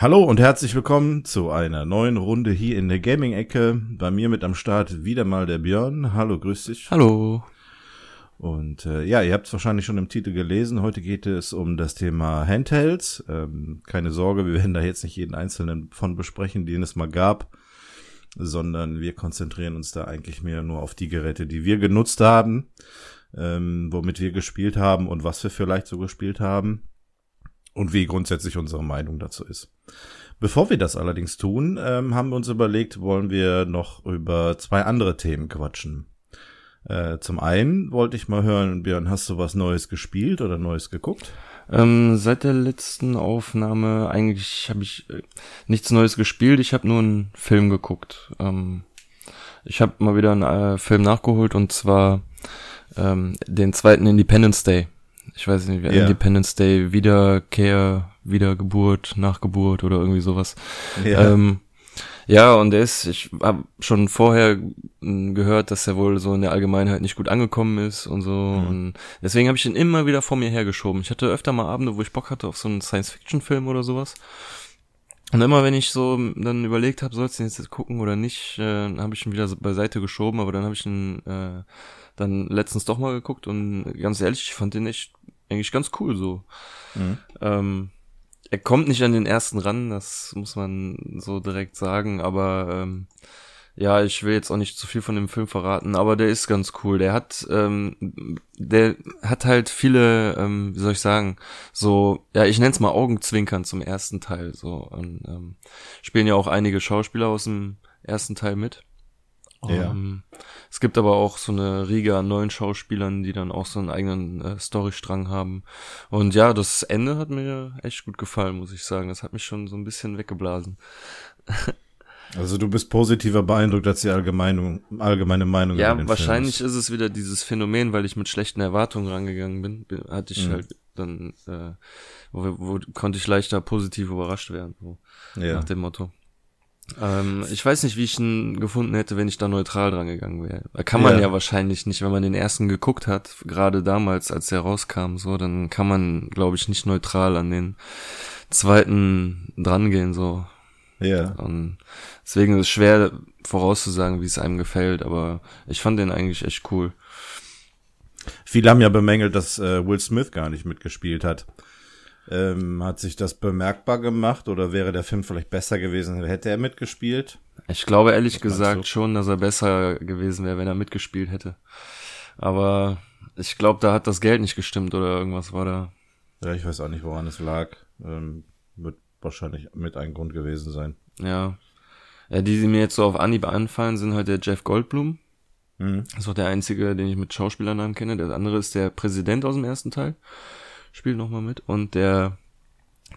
Hallo und herzlich willkommen zu einer neuen Runde hier in der Gaming-Ecke. Bei mir mit am Start wieder mal der Björn. Hallo, grüß dich. Hallo. Und äh, ja, ihr habt es wahrscheinlich schon im Titel gelesen. Heute geht es um das Thema Handhelds. Ähm, keine Sorge, wir werden da jetzt nicht jeden einzelnen von besprechen, den es mal gab, sondern wir konzentrieren uns da eigentlich mehr nur auf die Geräte, die wir genutzt haben, ähm, womit wir gespielt haben und was wir vielleicht so gespielt haben und wie grundsätzlich unsere Meinung dazu ist. Bevor wir das allerdings tun, ähm, haben wir uns überlegt, wollen wir noch über zwei andere Themen quatschen. Äh, zum einen wollte ich mal hören, Björn, hast du was Neues gespielt oder Neues geguckt? Ähm, seit der letzten Aufnahme eigentlich habe ich äh, nichts Neues gespielt. Ich habe nur einen Film geguckt. Ähm, ich habe mal wieder einen äh, Film nachgeholt und zwar ähm, den zweiten Independence Day. Ich weiß nicht, yeah. Independence Day, Wiederkehr, Wiedergeburt, Nachgeburt oder irgendwie sowas. Yeah. Ähm, ja, und der ist, ich habe schon vorher hm, gehört, dass er wohl so in der Allgemeinheit nicht gut angekommen ist und so. Mhm. Und deswegen habe ich ihn immer wieder vor mir hergeschoben. Ich hatte öfter mal Abende, wo ich Bock hatte auf so einen Science-Fiction-Film oder sowas. Und immer wenn ich so dann überlegt habe, sollst du ihn jetzt gucken oder nicht, äh, habe ich ihn wieder beiseite geschoben, aber dann habe ich ihn äh, dann letztens doch mal geguckt und ganz ehrlich, ich fand den echt eigentlich ganz cool so. Mhm. Ähm, er kommt nicht an den ersten ran, das muss man so direkt sagen, aber ähm, ja, ich will jetzt auch nicht zu viel von dem Film verraten, aber der ist ganz cool. Der hat, ähm, der hat halt viele, ähm, wie soll ich sagen, so, ja, ich nenne es mal Augenzwinkern zum ersten Teil. So und, ähm, spielen ja auch einige Schauspieler aus dem ersten Teil mit. Ja. Um, ähm, es gibt aber auch so eine Riege an neuen Schauspielern, die dann auch so einen eigenen äh, Storystrang haben. Und ja, das Ende hat mir echt gut gefallen, muss ich sagen. Das hat mich schon so ein bisschen weggeblasen. Also du bist positiver beeindruckt als die allgemeine, allgemeine Meinung. Ja, wahrscheinlich Film. ist es wieder dieses Phänomen, weil ich mit schlechten Erwartungen rangegangen bin, hatte ich mhm. halt dann, äh, wo, wo konnte ich leichter positiv überrascht werden, so, ja. nach dem Motto. Ähm, ich weiß nicht, wie ich ihn gefunden hätte, wenn ich da neutral dran gegangen wäre. Kann man ja. ja wahrscheinlich nicht, wenn man den ersten geguckt hat, gerade damals, als er rauskam, so, dann kann man, glaube ich, nicht neutral an den zweiten drangehen, so. Ja. Und deswegen ist es schwer vorauszusagen, wie es einem gefällt, aber ich fand den eigentlich echt cool. Viele haben ja bemängelt, dass äh, Will Smith gar nicht mitgespielt hat. Ähm, hat sich das bemerkbar gemacht oder wäre der Film vielleicht besser gewesen, hätte er mitgespielt? Ich glaube ehrlich Was gesagt schon, dass er besser gewesen wäre, wenn er mitgespielt hätte. Aber ich glaube, da hat das Geld nicht gestimmt oder irgendwas war da. Ja, ich weiß auch nicht, woran es lag. Ähm, wird wahrscheinlich mit ein Grund gewesen sein. Ja. ja. Die, die mir jetzt so auf Anhieb anfallen, sind halt der Jeff Goldblum. Mhm. Das ist auch der einzige, den ich mit Schauspielernamen kenne. Der andere ist der Präsident aus dem ersten Teil spielt nochmal mit. Und der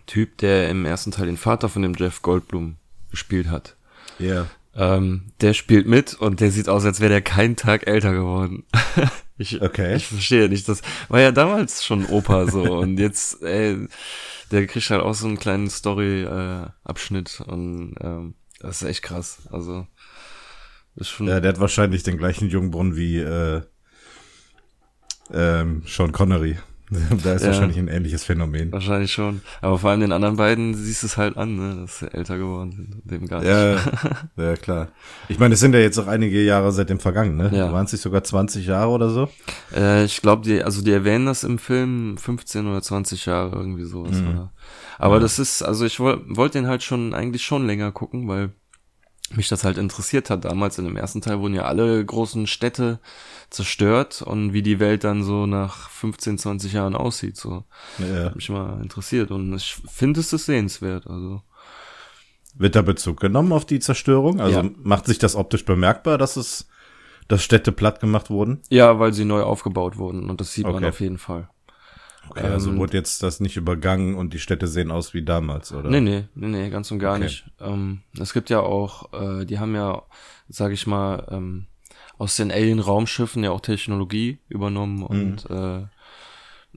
Typ, der im ersten Teil den Vater von dem Jeff Goldblum gespielt hat. Ja. Yeah. Ähm, der spielt mit und der sieht aus, als wäre der keinen Tag älter geworden. ich, okay. ich verstehe nicht. Das war ja damals schon Opa so und jetzt, ey, der kriegt halt auch so einen kleinen Story-Abschnitt äh, und ähm, das ist echt krass. Also ist schon. Ja, der hat wahrscheinlich den gleichen Jungbrunnen wie äh, ähm, Sean Connery. da ist ja, wahrscheinlich ein ähnliches Phänomen. Wahrscheinlich schon. Aber vor allem den anderen beiden siehst du es halt an, ne, dass sie älter geworden sind. Dem gar nicht. Ja, ja, klar. Ich meine, es sind ja jetzt auch einige Jahre seitdem vergangen, ne? Ja. Waren es nicht sogar 20 Jahre oder so? Äh, ich glaube, die, also die erwähnen das im Film 15 oder 20 Jahre, irgendwie sowas. Mhm. Aber ja. das ist, also ich wollte wollt den halt schon, eigentlich schon länger gucken, weil mich das halt interessiert hat. Damals in dem ersten Teil wurden ja alle großen Städte zerstört und wie die Welt dann so nach 15, 20 Jahren aussieht. So ja. hat mich mal interessiert und ich finde es ist sehenswert. Also wird da Bezug genommen auf die Zerstörung? Also ja. macht sich das optisch bemerkbar, dass es dass Städte platt gemacht wurden? Ja, weil sie neu aufgebaut wurden und das sieht okay. man auf jeden Fall. Okay, also ähm, wurde jetzt das nicht übergangen und die Städte sehen aus wie damals, oder? Nee, nee, nee, nee ganz und gar okay. nicht. Ähm, es gibt ja auch, äh, die haben ja, sag ich mal, ähm, aus den Alien-Raumschiffen ja auch Technologie übernommen mhm. und äh,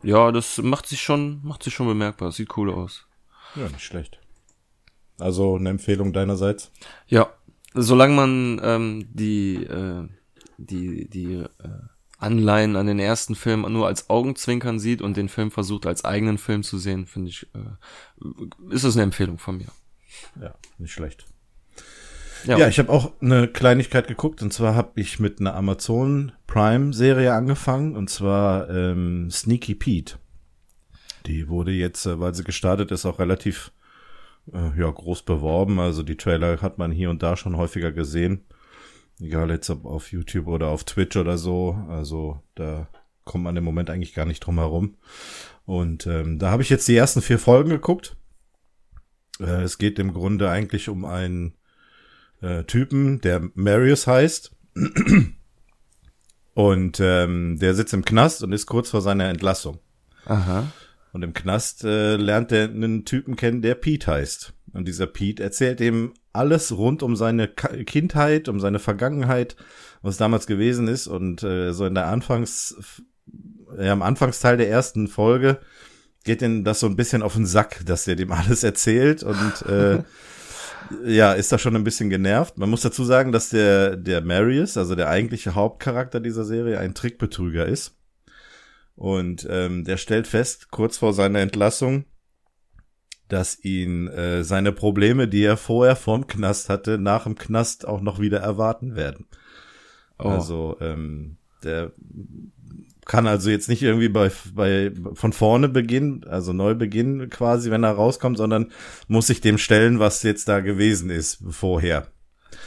ja, das macht sich schon, macht sich schon bemerkbar. Sieht cool aus. Ja, nicht schlecht. Also eine Empfehlung deinerseits? Ja, solange man ähm, die, äh, die, die äh, Anleihen an den ersten Film nur als Augenzwinkern sieht und den Film versucht als eigenen Film zu sehen, finde ich, äh, ist es eine Empfehlung von mir. Ja, nicht schlecht. Ja, ja ich habe auch eine Kleinigkeit geguckt und zwar habe ich mit einer Amazon Prime Serie angefangen und zwar ähm, Sneaky Pete. Die wurde jetzt, äh, weil sie gestartet ist, auch relativ äh, ja groß beworben. Also die Trailer hat man hier und da schon häufiger gesehen. Egal jetzt ob auf YouTube oder auf Twitch oder so. Also da kommt man im Moment eigentlich gar nicht drum herum. Und ähm, da habe ich jetzt die ersten vier Folgen geguckt. Äh, es geht im Grunde eigentlich um einen äh, Typen, der Marius heißt. Und ähm, der sitzt im Knast und ist kurz vor seiner Entlassung. Aha. Und im Knast äh, lernt er einen Typen kennen, der Pete heißt. Und dieser Pete erzählt ihm alles rund um seine Kindheit, um seine Vergangenheit, was damals gewesen ist. Und äh, so in der Anfangs, ja, am Anfangsteil der ersten Folge geht ihm das so ein bisschen auf den Sack, dass er dem alles erzählt und äh, ja, ist da schon ein bisschen genervt. Man muss dazu sagen, dass der, der Marius, also der eigentliche Hauptcharakter dieser Serie, ein Trickbetrüger ist. Und ähm, der stellt fest, kurz vor seiner Entlassung, dass ihn äh, seine Probleme, die er vorher vorm Knast hatte, nach dem Knast auch noch wieder erwarten werden. Oh. Also ähm, der kann also jetzt nicht irgendwie bei, bei von vorne beginnen, also neu beginnen quasi, wenn er rauskommt, sondern muss sich dem stellen, was jetzt da gewesen ist vorher.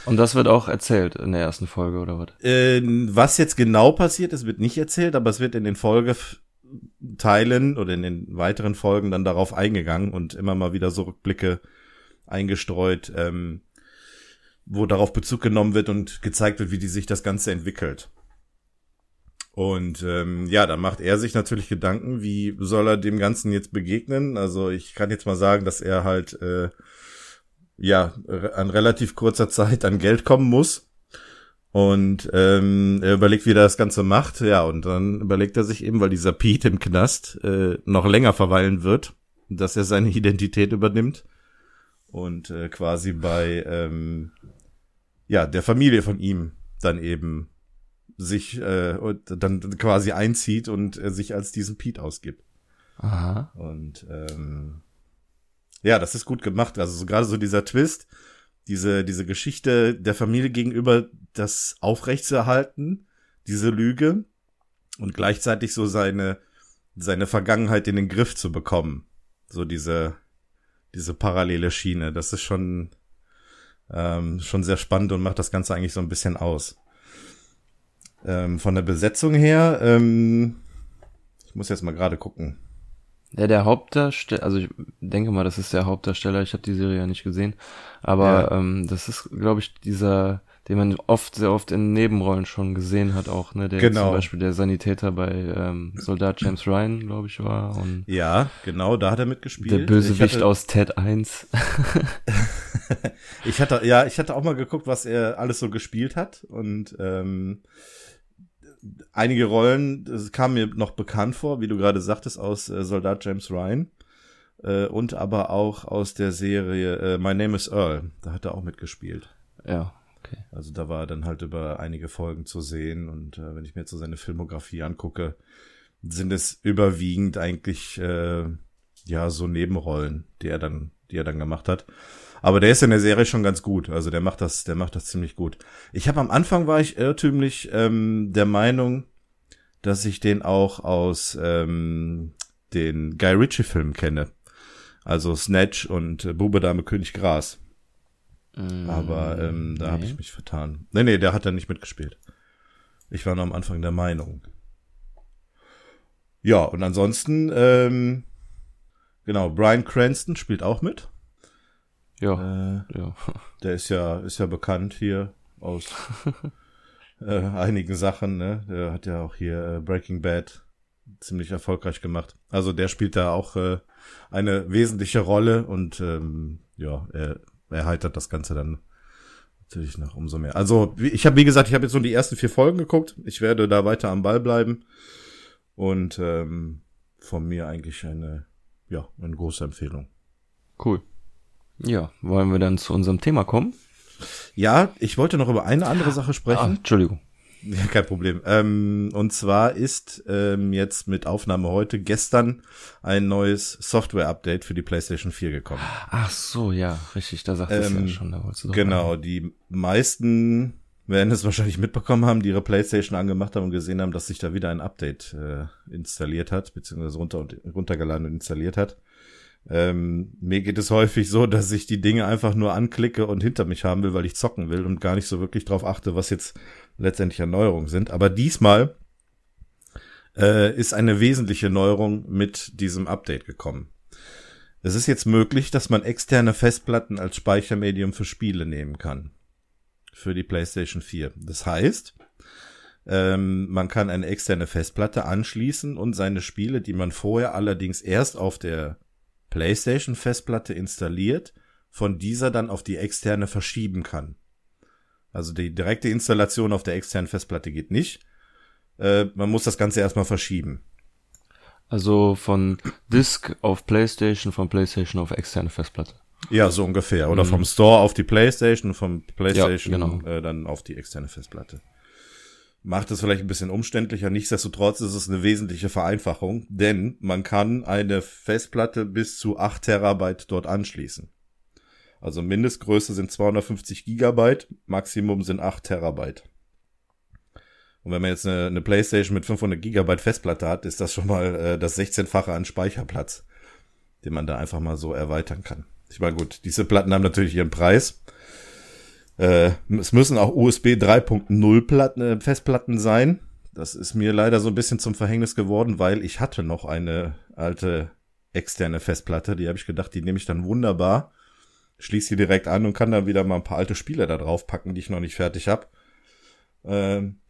Und das wird auch erzählt in der ersten Folge, oder was? Äh, was jetzt genau passiert ist, wird nicht erzählt, aber es wird in den Folgeteilen oder in den weiteren Folgen dann darauf eingegangen und immer mal wieder so Rückblicke eingestreut, ähm, wo darauf Bezug genommen wird und gezeigt wird, wie die sich das Ganze entwickelt. Und ähm, ja, dann macht er sich natürlich Gedanken, wie soll er dem Ganzen jetzt begegnen. Also ich kann jetzt mal sagen, dass er halt äh, ja an relativ kurzer Zeit an Geld kommen muss. Und ähm, er überlegt, wie er das Ganze macht. Ja, und dann überlegt er sich eben, weil dieser Pete im Knast äh, noch länger verweilen wird, dass er seine Identität übernimmt und äh, quasi bei ähm, ja der Familie von ihm dann eben sich äh, dann quasi einzieht und äh, sich als diesen Pete ausgibt. Aha. Und ähm, ja, das ist gut gemacht. Also so, gerade so dieser Twist, diese diese Geschichte der Familie gegenüber, das aufrechtzuerhalten, diese Lüge und gleichzeitig so seine seine Vergangenheit in den Griff zu bekommen. So diese diese parallele Schiene. Das ist schon ähm, schon sehr spannend und macht das Ganze eigentlich so ein bisschen aus. Ähm, von der Besetzung her, ähm, ich muss jetzt mal gerade gucken. Ja, der Hauptdarsteller, also ich denke mal, das ist der Hauptdarsteller, ich habe die Serie ja nicht gesehen, aber ja. ähm, das ist, glaube ich, dieser, den man oft, sehr oft in Nebenrollen schon gesehen hat auch, ne, der genau. zum Beispiel der Sanitäter bei ähm, Soldat James Ryan, glaube ich, war. Und ja, genau, da hat er mitgespielt. Der Bösewicht hatte, aus Ted 1. ich hatte, ja, ich hatte auch mal geguckt, was er alles so gespielt hat und ähm, einige Rollen, das kam mir noch bekannt vor, wie du gerade sagtest, aus äh, Soldat James Ryan. Äh, und aber auch aus der Serie äh, My Name is Earl. Da hat er auch mitgespielt. Ja, okay. Also da war er dann halt über einige Folgen zu sehen. Und äh, wenn ich mir jetzt so seine Filmografie angucke, sind es überwiegend eigentlich äh, ja so Nebenrollen, die er dann, die er dann gemacht hat. Aber der ist in der Serie schon ganz gut. Also der macht das, der macht das ziemlich gut. Ich habe am Anfang war ich irrtümlich ähm, der Meinung, dass ich den auch aus ähm, den Guy Ritchie Filmen kenne. Also Snatch und äh, Bube Dame König Gras. Mm, Aber ähm, da nee. habe ich mich vertan. Nee, nee, der hat da nicht mitgespielt. Ich war noch am Anfang der Meinung. Ja, und ansonsten, ähm, genau, Brian Cranston spielt auch mit. Ja, äh, ja. Der ist ja, ist ja bekannt hier aus äh, einigen Sachen, ne? Der hat ja auch hier äh, Breaking Bad ziemlich erfolgreich gemacht. Also der spielt da auch äh, eine wesentliche Rolle und ähm, ja, er erheitert das Ganze dann natürlich noch umso mehr. Also ich habe, wie gesagt, ich habe jetzt nur die ersten vier Folgen geguckt. Ich werde da weiter am Ball bleiben und ähm, von mir eigentlich eine, ja, eine große Empfehlung. Cool. Ja, wollen wir dann zu unserem Thema kommen? Ja, ich wollte noch über eine andere Sache sprechen. Ah, Entschuldigung. Ja, kein Problem. Ähm, und zwar ist ähm, jetzt mit Aufnahme heute gestern ein neues Software-Update für die PlayStation 4 gekommen. Ach so, ja, richtig, da sagtest ähm, du ja schon. Da wolltest du genau, rein. die meisten werden es wahrscheinlich mitbekommen haben, die ihre PlayStation angemacht haben und gesehen haben, dass sich da wieder ein Update äh, installiert hat, beziehungsweise runter und runtergeladen und installiert hat. Ähm, mir geht es häufig so, dass ich die Dinge einfach nur anklicke und hinter mich haben will, weil ich zocken will und gar nicht so wirklich drauf achte, was jetzt letztendlich Erneuerungen sind. Aber diesmal äh, ist eine wesentliche Neuerung mit diesem Update gekommen. Es ist jetzt möglich, dass man externe Festplatten als Speichermedium für Spiele nehmen kann. Für die PlayStation 4. Das heißt, ähm, man kann eine externe Festplatte anschließen und seine Spiele, die man vorher allerdings erst auf der PlayStation-Festplatte installiert, von dieser dann auf die externe verschieben kann. Also die direkte Installation auf der externen Festplatte geht nicht. Äh, man muss das Ganze erstmal verschieben. Also von Disk auf PlayStation, von PlayStation auf externe Festplatte. Ja, so ungefähr. Oder mhm. vom Store auf die PlayStation, vom PlayStation ja, genau. äh, dann auf die externe Festplatte macht es vielleicht ein bisschen umständlicher. Nichtsdestotrotz ist es eine wesentliche Vereinfachung, denn man kann eine Festplatte bis zu 8 Terabyte dort anschließen. Also Mindestgröße sind 250 Gigabyte, Maximum sind 8 Terabyte. Und wenn man jetzt eine, eine PlayStation mit 500 Gigabyte Festplatte hat, ist das schon mal äh, das 16-fache an Speicherplatz, den man da einfach mal so erweitern kann. Ich meine, gut, diese Platten haben natürlich ihren Preis. Äh, es müssen auch USB 3.0 Platten, äh, Festplatten sein. Das ist mir leider so ein bisschen zum Verhängnis geworden, weil ich hatte noch eine alte externe Festplatte. Die habe ich gedacht, die nehme ich dann wunderbar, schließe sie direkt an und kann dann wieder mal ein paar alte Spiele da drauf packen, die ich noch nicht fertig habe. Ähm,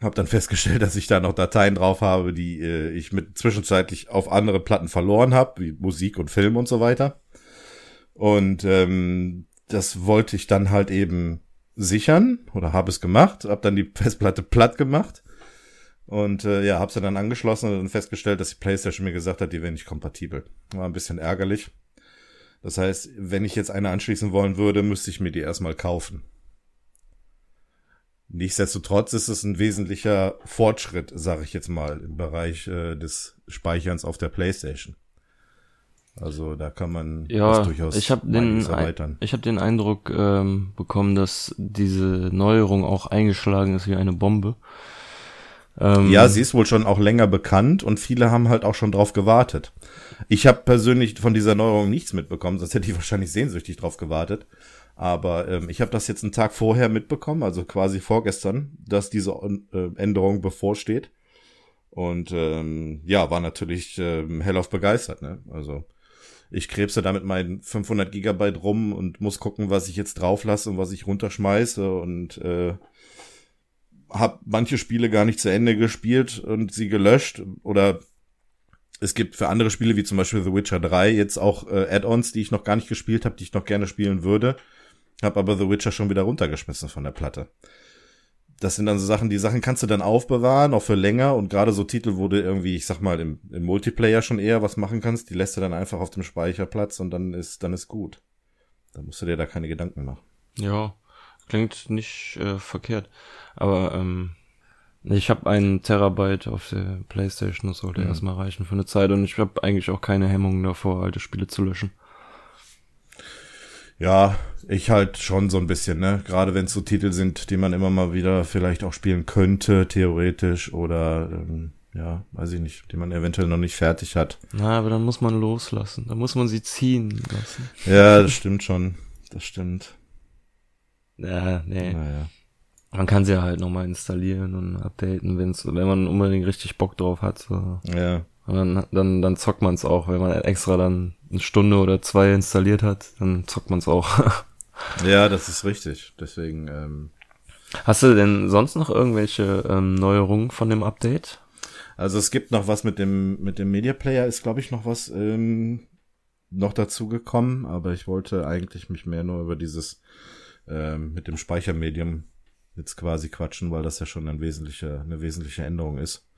hab dann festgestellt, dass ich da noch Dateien drauf habe, die äh, ich mit zwischenzeitlich auf andere Platten verloren habe, wie Musik und Film und so weiter. Und ähm, das wollte ich dann halt eben sichern oder habe es gemacht, habe dann die Festplatte platt gemacht und äh, ja, habe sie dann angeschlossen und festgestellt, dass die PlayStation mir gesagt hat, die wäre nicht kompatibel. War ein bisschen ärgerlich. Das heißt, wenn ich jetzt eine anschließen wollen würde, müsste ich mir die erstmal kaufen. Nichtsdestotrotz ist es ein wesentlicher Fortschritt, sage ich jetzt mal, im Bereich äh, des Speicherns auf der PlayStation. Also da kann man ja, durchaus ich hab den, erweitern. Ich habe den Eindruck ähm, bekommen, dass diese Neuerung auch eingeschlagen ist wie eine Bombe. Ähm, ja, sie ist wohl schon auch länger bekannt und viele haben halt auch schon drauf gewartet. Ich habe persönlich von dieser Neuerung nichts mitbekommen, sonst hätte ich wahrscheinlich sehnsüchtig drauf gewartet. Aber ähm, ich habe das jetzt einen Tag vorher mitbekommen, also quasi vorgestern, dass diese äh, Änderung bevorsteht. Und ähm, ja, war natürlich ähm, hellauf begeistert. Ne? Also ich krebse damit meinen 500 Gigabyte rum und muss gucken, was ich jetzt drauf lasse und was ich runterschmeiße und äh, habe manche Spiele gar nicht zu Ende gespielt und sie gelöscht oder es gibt für andere Spiele wie zum Beispiel The Witcher 3 jetzt auch äh, Add-ons, die ich noch gar nicht gespielt habe, die ich noch gerne spielen würde, habe aber The Witcher schon wieder runtergeschmissen von der Platte das sind dann so Sachen, die Sachen kannst du dann aufbewahren, auch für länger und gerade so Titel, wo du irgendwie, ich sag mal, im, im Multiplayer schon eher was machen kannst, die lässt du dann einfach auf dem Speicherplatz und dann ist, dann ist gut. Da musst du dir da keine Gedanken machen. Ja, klingt nicht äh, verkehrt. Aber ähm, ich habe einen Terabyte auf der Playstation, das sollte mhm. erstmal reichen für eine Zeit und ich habe eigentlich auch keine Hemmungen davor, alte Spiele zu löschen. Ja, ich halt schon so ein bisschen, ne? Gerade wenn es so Titel sind, die man immer mal wieder vielleicht auch spielen könnte, theoretisch, oder ähm, ja, weiß ich nicht, die man eventuell noch nicht fertig hat. Na, aber dann muss man loslassen. Dann muss man sie ziehen lassen. Ja, das stimmt schon. Das stimmt. Ja, nee. Naja. Man kann sie halt nochmal installieren und updaten, wenn's, wenn man unbedingt richtig Bock drauf hat. So. Ja. Und dann, dann, dann zockt man es auch, wenn man extra dann eine Stunde oder zwei installiert hat, dann zockt man es auch. ja, das ist richtig. Deswegen. Ähm, Hast du denn sonst noch irgendwelche ähm, Neuerungen von dem Update? Also es gibt noch was mit dem mit dem Media Player ist glaube ich noch was ähm, noch dazu gekommen, aber ich wollte eigentlich mich mehr nur über dieses ähm, mit dem Speichermedium jetzt quasi quatschen, weil das ja schon ein wesentliche, eine wesentliche Änderung ist.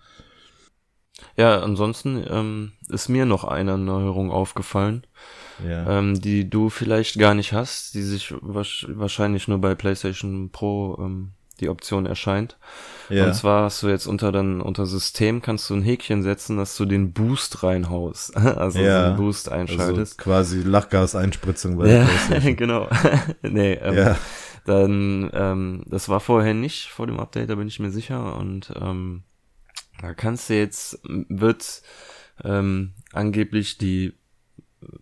Ja, ansonsten ähm, ist mir noch eine Neuerung aufgefallen, Ja. ähm, die du vielleicht gar nicht hast, die sich wahrscheinlich nur bei PlayStation Pro ähm, die Option erscheint. ja. Und zwar hast du jetzt unter dann unter System kannst du ein Häkchen setzen, dass du den Boost reinhaust, also Ja. einen Boost also einschaltest. quasi Lachgaseinspritzung bei ja, PlayStation. genau. nee, ähm, Ja. dann ähm, das war vorher nicht vor dem Update, da bin ich mir sicher und ähm, da kannst du jetzt wird ähm, angeblich die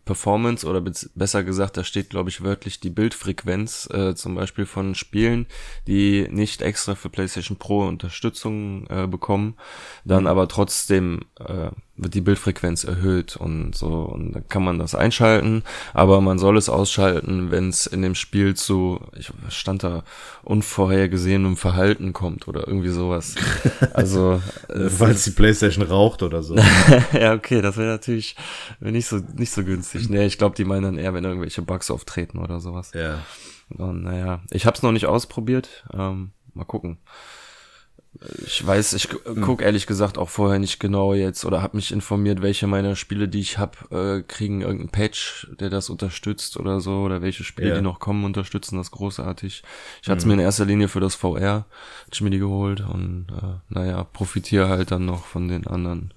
Performance oder besser gesagt, da steht glaube ich wörtlich die Bildfrequenz äh, zum Beispiel von Spielen, die nicht extra für PlayStation Pro Unterstützung äh, bekommen, dann Mhm. aber trotzdem äh, wird die Bildfrequenz erhöht und so und dann kann man das einschalten, aber man soll es ausschalten, wenn es in dem Spiel zu, ich stand da, unvorhergesehenem Verhalten kommt oder irgendwie sowas. Also äh, Falls die PlayStation raucht oder so. ja, okay, das wäre natürlich nicht so nicht so günstig. Nee, ich glaube, die meinen dann eher, wenn irgendwelche Bugs auftreten oder sowas. ja. Und naja, ich habe es noch nicht ausprobiert. Ähm, mal gucken. Ich weiß, ich gu- guck ehrlich gesagt auch vorher nicht genau jetzt oder habe mich informiert, welche meiner Spiele, die ich habe, äh, kriegen irgendeinen Patch, der das unterstützt oder so oder welche Spiele, Ja. die noch kommen, unterstützen das großartig. Ich hatte es mir in erster Linie für das VR, hab ich mir die geholt und äh, naja, profitiere halt dann noch von den anderen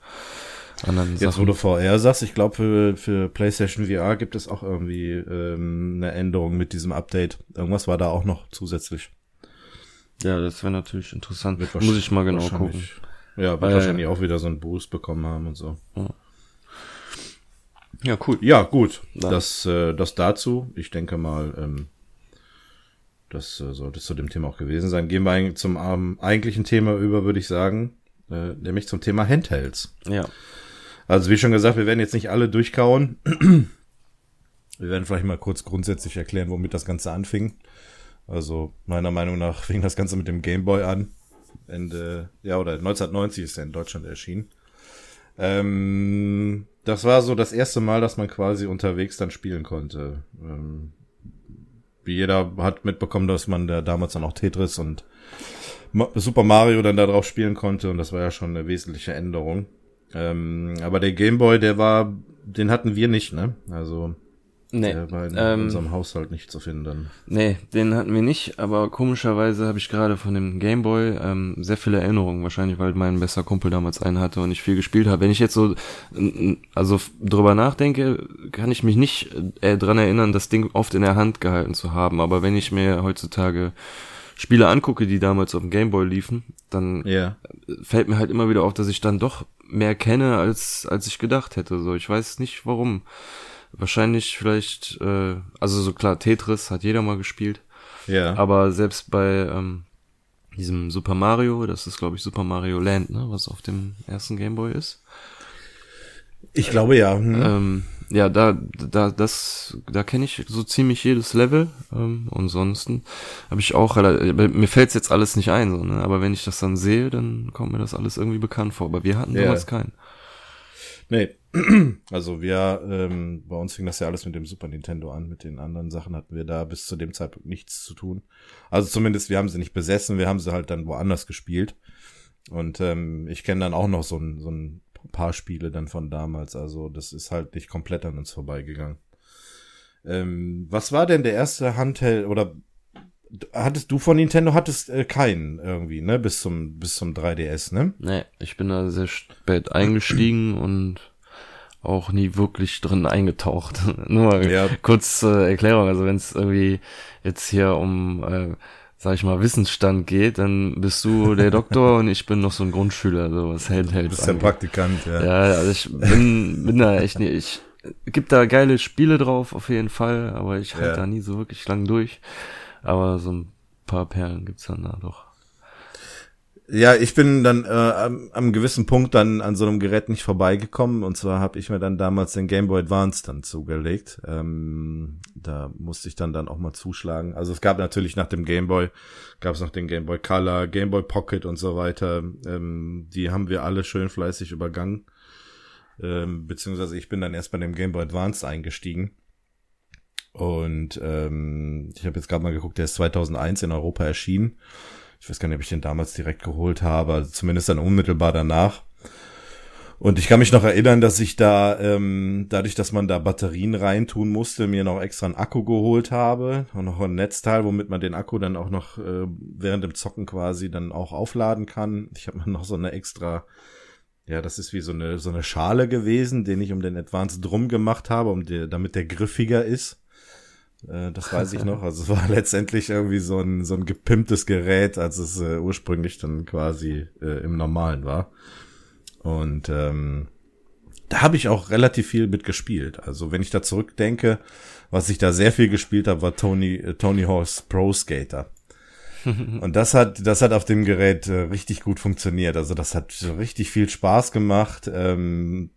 anderen Jetzt, wo Sachen. du VR sagst, ich glaube, für, für PlayStation VR gibt es auch irgendwie ähm, eine Änderung mit diesem Update. Irgendwas war da auch noch zusätzlich. Ja, das wäre natürlich interessant. Muss ich mal genau gucken. Ja, wird Weil- wahrscheinlich auch wieder so einen Boost bekommen haben und so. Ja, cool. Ja, gut. Dann- Das, äh, das dazu. Ich denke mal, ähm, das äh, sollte zu dem Thema auch gewesen sein. Gehen wir zum ähm, eigentlichen Thema über, würde ich sagen. Äh, nämlich zum Thema Handhelds. Ja. Also wie schon gesagt, wir werden jetzt nicht alle durchkauen. Wir werden vielleicht mal kurz grundsätzlich erklären, womit das Ganze anfing. Also meiner Meinung nach fing das Ganze mit dem Game Boy an. Ende, ja, oder 1990 ist er in Deutschland erschienen. Ähm, das war so das erste Mal, dass man quasi unterwegs dann spielen konnte. Ähm, wie jeder hat mitbekommen, dass man da damals dann auch Tetris und Super Mario dann da drauf spielen konnte und das war ja schon eine wesentliche Änderung. Ähm, aber der Game Boy, der war, den hatten wir nicht, ne? Also Nee. der war in ähm, unserem Haushalt nicht zu finden. Nee, den hatten wir nicht, aber komischerweise habe ich gerade von dem Gameboy ähm, sehr viele Erinnerungen, wahrscheinlich weil mein bester Kumpel damals einen hatte und ich viel gespielt habe. Wenn ich jetzt so also drüber nachdenke, kann ich mich nicht äh, dran erinnern, das Ding oft in der Hand gehalten zu haben, aber wenn ich mir heutzutage Spiele angucke, die damals auf dem Gameboy liefen, dann Ja. fällt mir halt immer wieder auf, dass ich dann doch mehr kenne, als, als ich gedacht hätte. So, ich weiß nicht warum. Wahrscheinlich vielleicht, äh, also so klar, Tetris hat jeder mal gespielt, Ja. aber selbst bei ähm, diesem Super Mario, das ist glaube ich Super Mario Land, ne, was auf dem ersten Gameboy ist. ich glaube ja. Hm. Ähm, ja, da, da, das, da kenne ich so ziemlich jedes Level. Ähm, ansonsten habe ich auch, rela- mir fällt's jetzt alles nicht ein, so, ne? Aber wenn ich das dann sehe, dann kommt mir das alles irgendwie bekannt vor. Aber wir hatten damals keinen. Nee. Also wir, ähm, bei uns fing das ja alles mit dem Super Nintendo an. Mit den anderen Sachen hatten wir da bis zu dem Zeitpunkt nichts zu tun. Also zumindest, wir haben sie nicht besessen, wir haben sie halt dann woanders gespielt. Und ähm, ich kenne dann auch noch so ein, so ein paar Spiele dann von damals. Also das ist halt nicht komplett an uns vorbeigegangen. Ähm, was war denn der erste Handheld oder hattest du von Nintendo hattest äh, keinen irgendwie, ne? Bis zum bis zum 3DS, ne? Nee, ich bin da sehr spät eingestiegen und auch nie wirklich drin eingetaucht. Nur mal Ja. kurz äh, Erklärung, also wenn es irgendwie jetzt hier um, äh, sag ich mal, Wissensstand geht, dann bist du der Doktor und ich bin noch so ein Grundschüler, so was Handhelds Bist der angeht. Praktikant, ja. Ja, also ich bin, bin da echt nicht, ich gibt da geile Spiele drauf, auf jeden Fall, aber ich halte Ja. da nie so wirklich lang durch. Aber so ein paar Perlen gibt's dann da doch. Ja, ich bin dann äh, am, am gewissen Punkt dann an so einem Gerät nicht vorbeigekommen. Und zwar habe ich mir dann damals den Game Boy Advance dann zugelegt. Ähm, da musste ich dann dann auch mal zuschlagen. Also es gab natürlich nach dem Game Boy, gab es noch den Game Boy Color, Game Boy Pocket und so weiter. Ähm, die haben wir alle schön fleißig übergangen. Ähm, beziehungsweise ich bin dann erst bei dem Game Boy Advance eingestiegen. Und ähm, ich habe jetzt gerade mal geguckt, der ist 2001 in Europa erschienen. Ich weiß gar nicht, ob ich den damals direkt geholt habe, also zumindest dann unmittelbar danach. Und ich kann mich noch erinnern, dass ich da, ähm, dadurch, dass man da Batterien reintun musste, mir noch extra einen Akku geholt habe und noch ein Netzteil, womit man den Akku dann auch noch äh, während dem Zocken quasi dann auch aufladen kann. Ich habe mir noch so eine extra, ja, das ist wie so eine so eine Schale gewesen, den ich um den Advanced drum gemacht habe, um der, damit der griffiger ist. Äh, das weiß ich noch. Also es war letztendlich irgendwie so ein so ein gepimptes Gerät, als es äh, ursprünglich dann quasi äh, im Normalen war. Und ähm, da habe ich auch relativ viel mit gespielt. Also wenn ich da zurückdenke, was ich da sehr viel gespielt habe, war Tony äh, Tony Hawk's Pro Skater. Und das hat das hat auf dem Gerät äh, richtig gut funktioniert. Also das hat richtig viel Spaß gemacht. Ähm,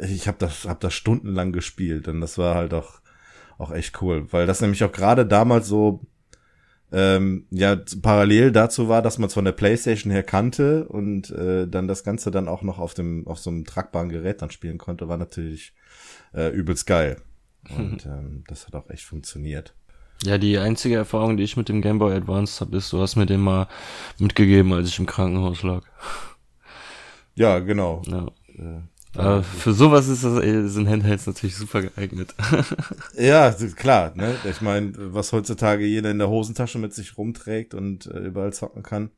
ich habe das hab das stundenlang gespielt und das war halt auch auch echt cool, weil das nämlich auch gerade damals so ähm, ja parallel dazu war, dass man es von der PlayStation her kannte und äh, dann das Ganze dann auch noch auf dem auf so einem tragbaren Gerät dann spielen konnte, war natürlich äh, übelst geil. Und ähm, das hat auch echt funktioniert. Ja, die einzige Erfahrung, die ich mit dem Game Boy Advance habe, ist, du hast mir den mal mitgegeben, als ich im Krankenhaus lag. Ja, genau. Ja. Äh, für sowas ist das, äh, sind Handhelds natürlich super geeignet. ja, klar. Ne? Ich meine, was heutzutage jeder in der Hosentasche mit sich rumträgt und äh, überall zocken kann.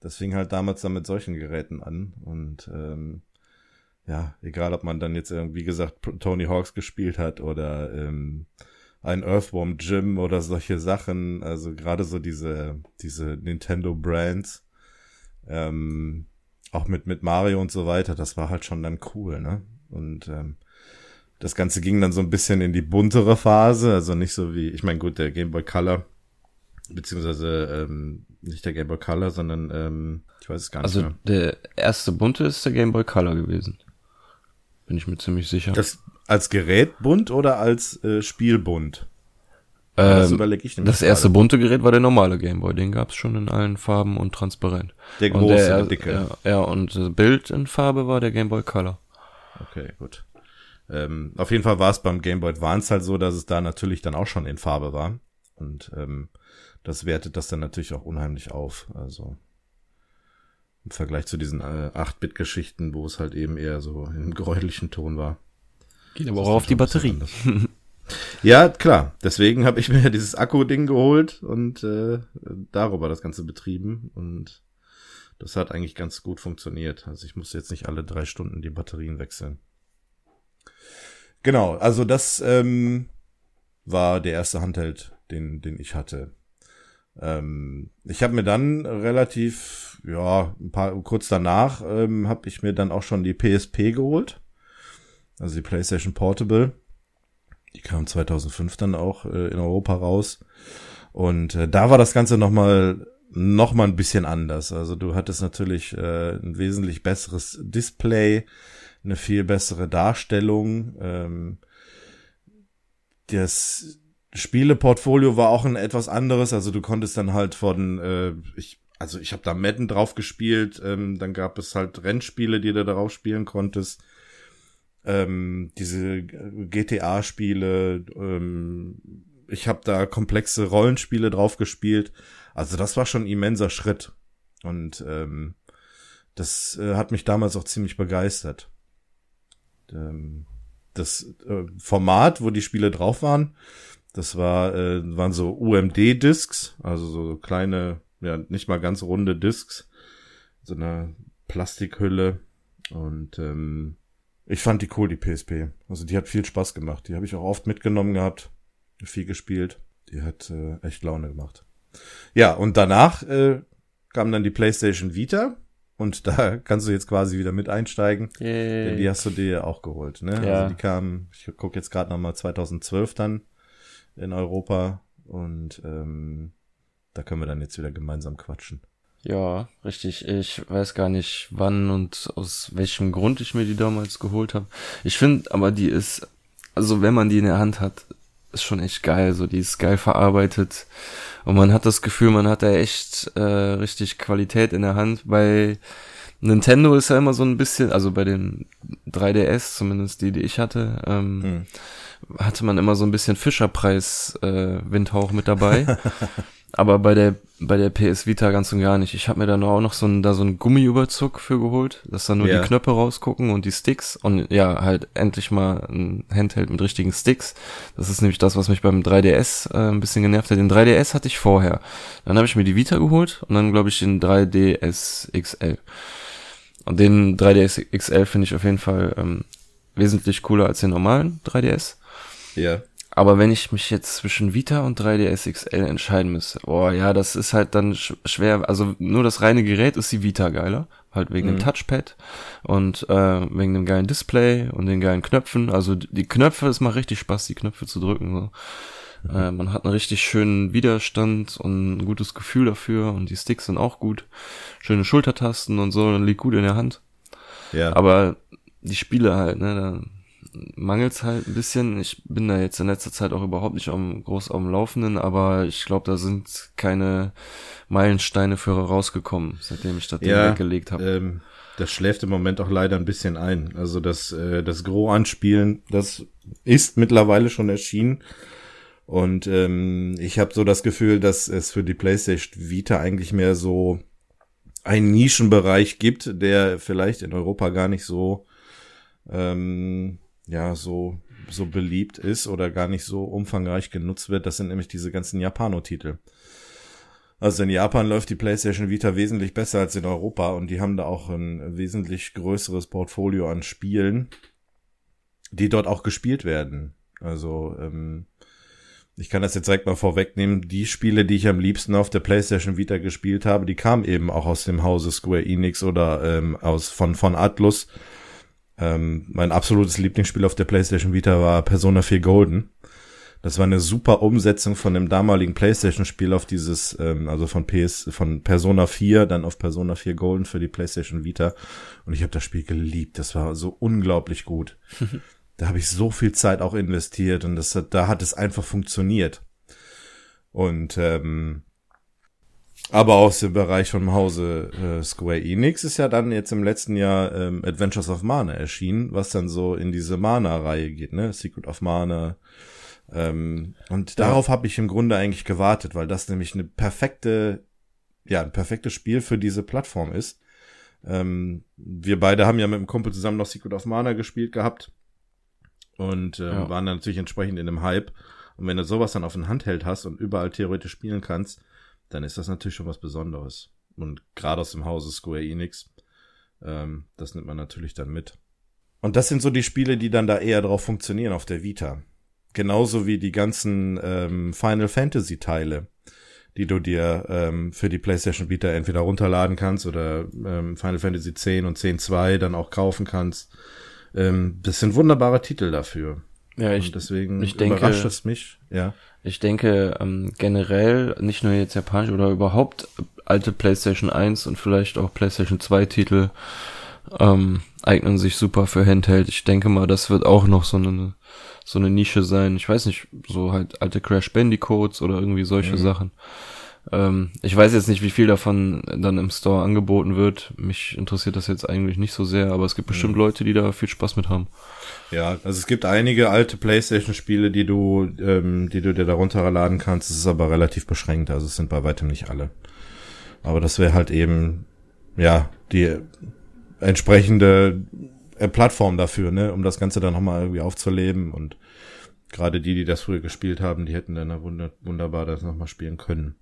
Das fing halt damals dann mit solchen Geräten an. Und ähm, ja, egal ob man dann jetzt irgendwie gesagt Tony Hawks gespielt hat oder ähm, ein Earthworm Jim oder solche Sachen. Also gerade so diese, diese Nintendo Brands. Ähm, auch mit, mit Mario und so weiter, das war halt schon dann cool, ne? Und ähm, das Ganze ging dann so ein bisschen in die buntere Phase, also nicht so wie, ich meine, gut, der Game Boy Color, beziehungsweise ähm, nicht der Game Boy Color, sondern ähm, ich weiß es gar nicht also mehr. der erste bunte ist der Game Boy Color gewesen. Bin ich mir ziemlich sicher. Das als Gerät bunt oder als äh, Spiel bunt? Das ähm, überlege ich Das erste bunte Gerät war der normale Gameboy, den gab's schon in allen Farben und transparent. Der große, der, der dicke. Ja, ja, und Bild in Farbe war der Gameboy Color. Okay, gut. Ähm, auf jeden Fall war es beim Gameboy Advance halt so, dass es da natürlich dann auch schon in Farbe war. Und ähm, das wertet das dann natürlich auch unheimlich auf. Also im Vergleich zu diesen äh, 8-Bit-Geschichten, wo es halt eben eher so in gräulichen Ton war. Geht aber auch auf die Batterie. Ja, klar. Deswegen habe ich mir ja dieses Akku-Ding geholt und äh, darüber das Ganze betrieben. Und das hat eigentlich ganz gut funktioniert. Also ich musste jetzt nicht alle drei Stunden die Batterien wechseln. Genau, also das ähm, war der erste Handheld, den, den ich hatte. Ähm, ich habe mir dann relativ, ja, ein paar kurz danach ähm, habe ich mir dann auch schon die PSP geholt, also die PlayStation Portable. Die kam 2005 dann auch äh, in Europa raus. Und äh, da war das Ganze nochmal noch mal ein bisschen anders. Also du hattest natürlich äh, ein wesentlich besseres Display, eine viel bessere Darstellung. Ähm, das Spieleportfolio war auch ein etwas anderes. Also du konntest dann halt von, äh, ich, also ich habe da Madden drauf gespielt. Ähm, dann gab es halt Rennspiele, die du darauf spielen konntest ähm, diese GTA-Spiele, ähm, ich habe da komplexe Rollenspiele drauf gespielt. Also das war schon ein immenser Schritt. Und ähm, das äh, hat mich damals auch ziemlich begeistert. Ähm, das äh, Format, wo die Spiele drauf waren, das war, äh, waren so UMD-Discs, also so kleine, ja, nicht mal ganz runde Discs, so eine Plastikhülle. Und ähm, ich fand die cool, die PSP. Also die hat viel Spaß gemacht. Die habe ich auch oft mitgenommen gehabt, viel gespielt. Die hat äh, echt Laune gemacht. Ja, und danach äh, kam dann die PlayStation Vita. Und da kannst du jetzt quasi wieder mit einsteigen. Yay. Denn die hast du dir auch geholt. Ne? Ja. Also die kam, ich gucke jetzt gerade nochmal 2012 dann in Europa. Und ähm, da können wir dann jetzt wieder gemeinsam quatschen. Ja, richtig. Ich weiß gar nicht, wann und aus welchem Grund ich mir die damals geholt habe. Ich finde, aber die ist, also wenn man die in der Hand hat, ist schon echt geil. So, die ist geil verarbeitet und man hat das Gefühl, man hat da echt äh, richtig Qualität in der Hand. Bei Nintendo ist ja immer so ein bisschen, also bei den 3DS, zumindest die, die ich hatte, ähm, hm. hatte man immer so ein bisschen Fischerpreis äh, Windhauch mit dabei. Aber bei der bei der PS Vita ganz und gar nicht. Ich habe mir dann auch noch so ein, da so ein Gummiüberzug für geholt, dass da nur ja. die Knöpfe rausgucken und die Sticks und ja, halt endlich mal ein Handheld mit richtigen Sticks. Das ist nämlich das, was mich beim 3DS äh, ein bisschen genervt hat. Den 3DS hatte ich vorher. Dann habe ich mir die Vita geholt und dann glaube ich den 3DS XL. Und den 3DS XL finde ich auf jeden Fall ähm, wesentlich cooler als den normalen 3DS. Ja. Aber wenn ich mich jetzt zwischen Vita und 3DS XL entscheiden müsste, oh ja, das ist halt dann schwer. Also nur das reine Gerät ist die Vita geiler, halt wegen mhm. dem Touchpad und äh, wegen dem geilen Display und den geilen Knöpfen. Also die Knöpfe, es macht richtig Spaß, die Knöpfe zu drücken. So. Mhm. Äh, man hat einen richtig schönen Widerstand und ein gutes Gefühl dafür und die Sticks sind auch gut. Schöne Schultertasten und so, dann liegt gut in der Hand. Ja. Aber die Spiele halt, ne, da mangelt's halt ein bisschen. Ich bin da jetzt in letzter Zeit auch überhaupt nicht am, groß am Laufenden, aber ich glaube, da sind keine Meilensteine für rausgekommen, seitdem ich das ja, weggelegt habe. Ähm, das schläft im Moment auch leider ein bisschen ein. Also das, äh, das Gros anspielen, das ist mittlerweile schon erschienen. Und ähm, ich habe so das Gefühl, dass es für die PlayStation Vita eigentlich mehr so einen Nischenbereich gibt, der vielleicht in Europa gar nicht so ähm, ja so so beliebt ist oder gar nicht so umfangreich genutzt wird. Das sind nämlich diese ganzen Japano-Titel. Also in Japan läuft die PlayStation Vita wesentlich besser als in Europa und die haben da auch ein wesentlich größeres Portfolio an Spielen, die dort auch gespielt werden. Also ähm, ich kann das jetzt direkt mal vorwegnehmen. Die Spiele, die ich am liebsten auf der PlayStation Vita gespielt habe, die kamen eben auch aus dem Hause Square Enix oder ähm, aus von von Atlus ähm, mein absolutes Lieblingsspiel auf der PlayStation Vita war Persona 4 Golden. Das war eine super Umsetzung von dem damaligen PlayStation-Spiel auf dieses, ähm, also von PS, von Persona 4, dann auf Persona 4 Golden für die PlayStation Vita. Und ich habe das Spiel geliebt. Das war so unglaublich gut. da habe ich so viel Zeit auch investiert und das, da hat es einfach funktioniert. Und ähm, aber aus dem Bereich vom Hause äh, Square Enix ist ja dann jetzt im letzten Jahr ähm, Adventures of Mana erschienen, was dann so in diese Mana-Reihe geht, ne? Secret of Mana. Ähm, und ja. darauf habe ich im Grunde eigentlich gewartet, weil das nämlich eine perfekte, ja, ein perfektes Spiel für diese Plattform ist. Ähm, wir beide haben ja mit dem Kumpel zusammen noch Secret of Mana gespielt gehabt und äh, ja. waren dann natürlich entsprechend in einem Hype. Und wenn du sowas dann auf den Handheld hast und überall theoretisch spielen kannst, dann ist das natürlich schon was Besonderes. Und gerade aus dem Hause Square Enix, ähm, das nimmt man natürlich dann mit. Und das sind so die Spiele, die dann da eher drauf funktionieren auf der Vita. Genauso wie die ganzen ähm, Final Fantasy Teile, die du dir ähm, für die PlayStation Vita entweder runterladen kannst oder ähm, Final Fantasy 10 und 10.2 dann auch kaufen kannst. Ähm, das sind wunderbare Titel dafür. Ja, ich, und deswegen ich denke, überrascht es mich, ja. Ich denke ähm, generell, nicht nur jetzt japanisch oder überhaupt alte PlayStation 1 und vielleicht auch PlayStation 2 Titel ähm, eignen sich super für Handheld. Ich denke mal, das wird auch noch so eine so eine Nische sein. Ich weiß nicht, so halt alte Crash Bandicoots oder irgendwie solche mhm. Sachen. Ähm, ich weiß jetzt nicht, wie viel davon dann im Store angeboten wird. Mich interessiert das jetzt eigentlich nicht so sehr, aber es gibt bestimmt mhm. Leute, die da viel Spaß mit haben. Ja, also es gibt einige alte PlayStation-Spiele, die du, ähm, die du dir darunter laden kannst. Es ist aber relativ beschränkt, also es sind bei weitem nicht alle. Aber das wäre halt eben, ja, die entsprechende äh, Plattform dafür, ne, um das Ganze dann nochmal irgendwie aufzuleben und gerade die, die das früher gespielt haben, die hätten dann wunderbar das nochmal spielen können.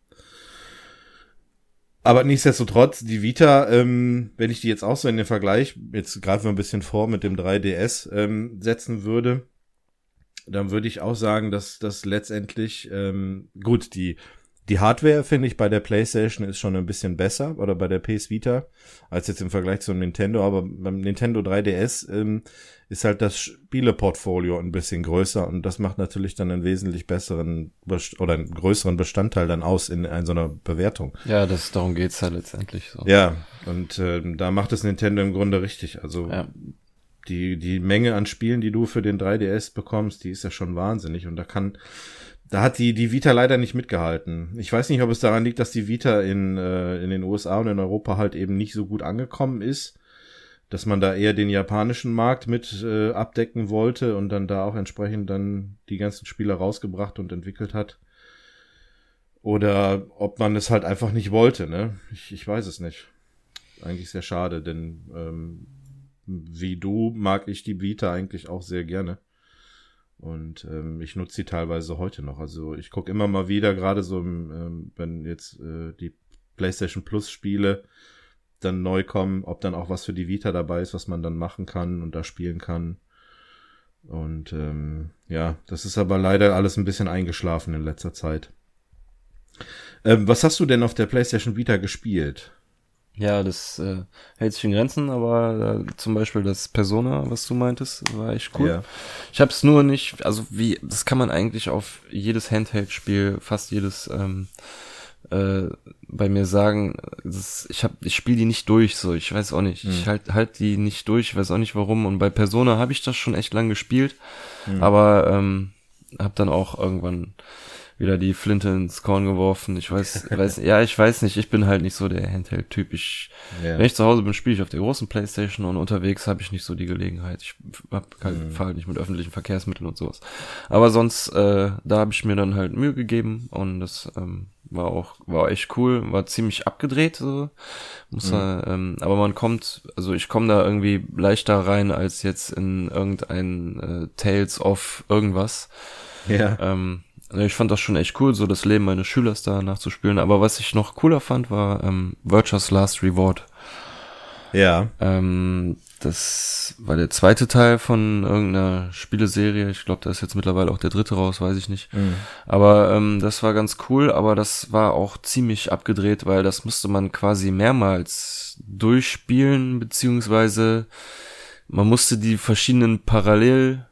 Aber nichtsdestotrotz, die Vita, ähm, wenn ich die jetzt auch so in den Vergleich, jetzt greifen wir ein bisschen vor, mit dem 3DS ähm, setzen würde, dann würde ich auch sagen, dass das letztendlich, ähm, gut, die die Hardware finde ich bei der PlayStation ist schon ein bisschen besser oder bei der PS Vita als jetzt im Vergleich zum Nintendo, aber beim Nintendo 3DS ähm, ist halt das Spieleportfolio ein bisschen größer und das macht natürlich dann einen wesentlich besseren Best oder einen größeren Bestandteil dann aus in, in so einer Bewertung. Ja, das darum geht's halt letztendlich so. Ja, und äh, da macht es Nintendo im Grunde richtig. Also ja. die die Menge an Spielen, die du für den 3DS bekommst, die ist ja schon wahnsinnig und da kann da hat die, die Vita leider nicht mitgehalten. Ich weiß nicht, ob es daran liegt, dass die Vita in, äh, in den USA und in Europa halt eben nicht so gut angekommen ist, dass man da eher den japanischen Markt mit äh, abdecken wollte und dann da auch entsprechend dann die ganzen Spiele rausgebracht und entwickelt hat. Oder ob man es halt einfach nicht wollte, ne? Ich, ich weiß es nicht. Eigentlich sehr schade, denn ähm, wie du mag ich die Vita eigentlich auch sehr gerne. Und ähm, ich nutze sie teilweise heute noch. Also ich gucke immer mal wieder, gerade so, ähm, wenn jetzt äh, die PlayStation Plus Spiele dann neu kommen, ob dann auch was für die Vita dabei ist, was man dann machen kann und da spielen kann. Und ähm, ja, das ist aber leider alles ein bisschen eingeschlafen in letzter Zeit. Ähm, was hast du denn auf der PlayStation Vita gespielt? Ja, das äh, hält sich in Grenzen, aber äh, zum Beispiel das Persona, was du meintest, war echt cool. Ja. Ich habe es nur nicht, also wie, das kann man eigentlich auf jedes Handheld-Spiel, fast jedes ähm, äh, bei mir sagen, das, ich hab, ich spiele die nicht durch, so, ich weiß auch nicht. Mhm. Ich halt, halt die nicht durch, ich weiß auch nicht warum. Und bei Persona habe ich das schon echt lang gespielt, mhm. aber ähm, habe dann auch irgendwann wieder die Flinte ins Korn geworfen. Ich weiß, weiß, ja, ich weiß nicht, ich bin halt nicht so der Handheld-Typ. Ich, ja. wenn ich zu Hause bin, spiele ich auf der großen Playstation und unterwegs habe ich nicht so die Gelegenheit. Ich halt, mhm. fahr halt nicht mit öffentlichen Verkehrsmitteln und sowas. Aber sonst, äh, da habe ich mir dann halt Mühe gegeben und das ähm, war auch, war echt cool, war ziemlich abgedreht, so. Muss mhm. er, ähm, aber man kommt, also ich komme da irgendwie leichter rein als jetzt in irgendein äh, Tales of irgendwas. Ja. Ähm, ich fand das schon echt cool, so das Leben meines Schülers da nachzuspielen. Aber was ich noch cooler fand, war ähm, Virtuous Last Reward. Ja. Ähm, das war der zweite Teil von irgendeiner Spieleserie. Ich glaube, da ist jetzt mittlerweile auch der dritte raus, weiß ich nicht. Mhm. Aber ähm, das war ganz cool, aber das war auch ziemlich abgedreht, weil das musste man quasi mehrmals durchspielen, beziehungsweise man musste die verschiedenen Parallel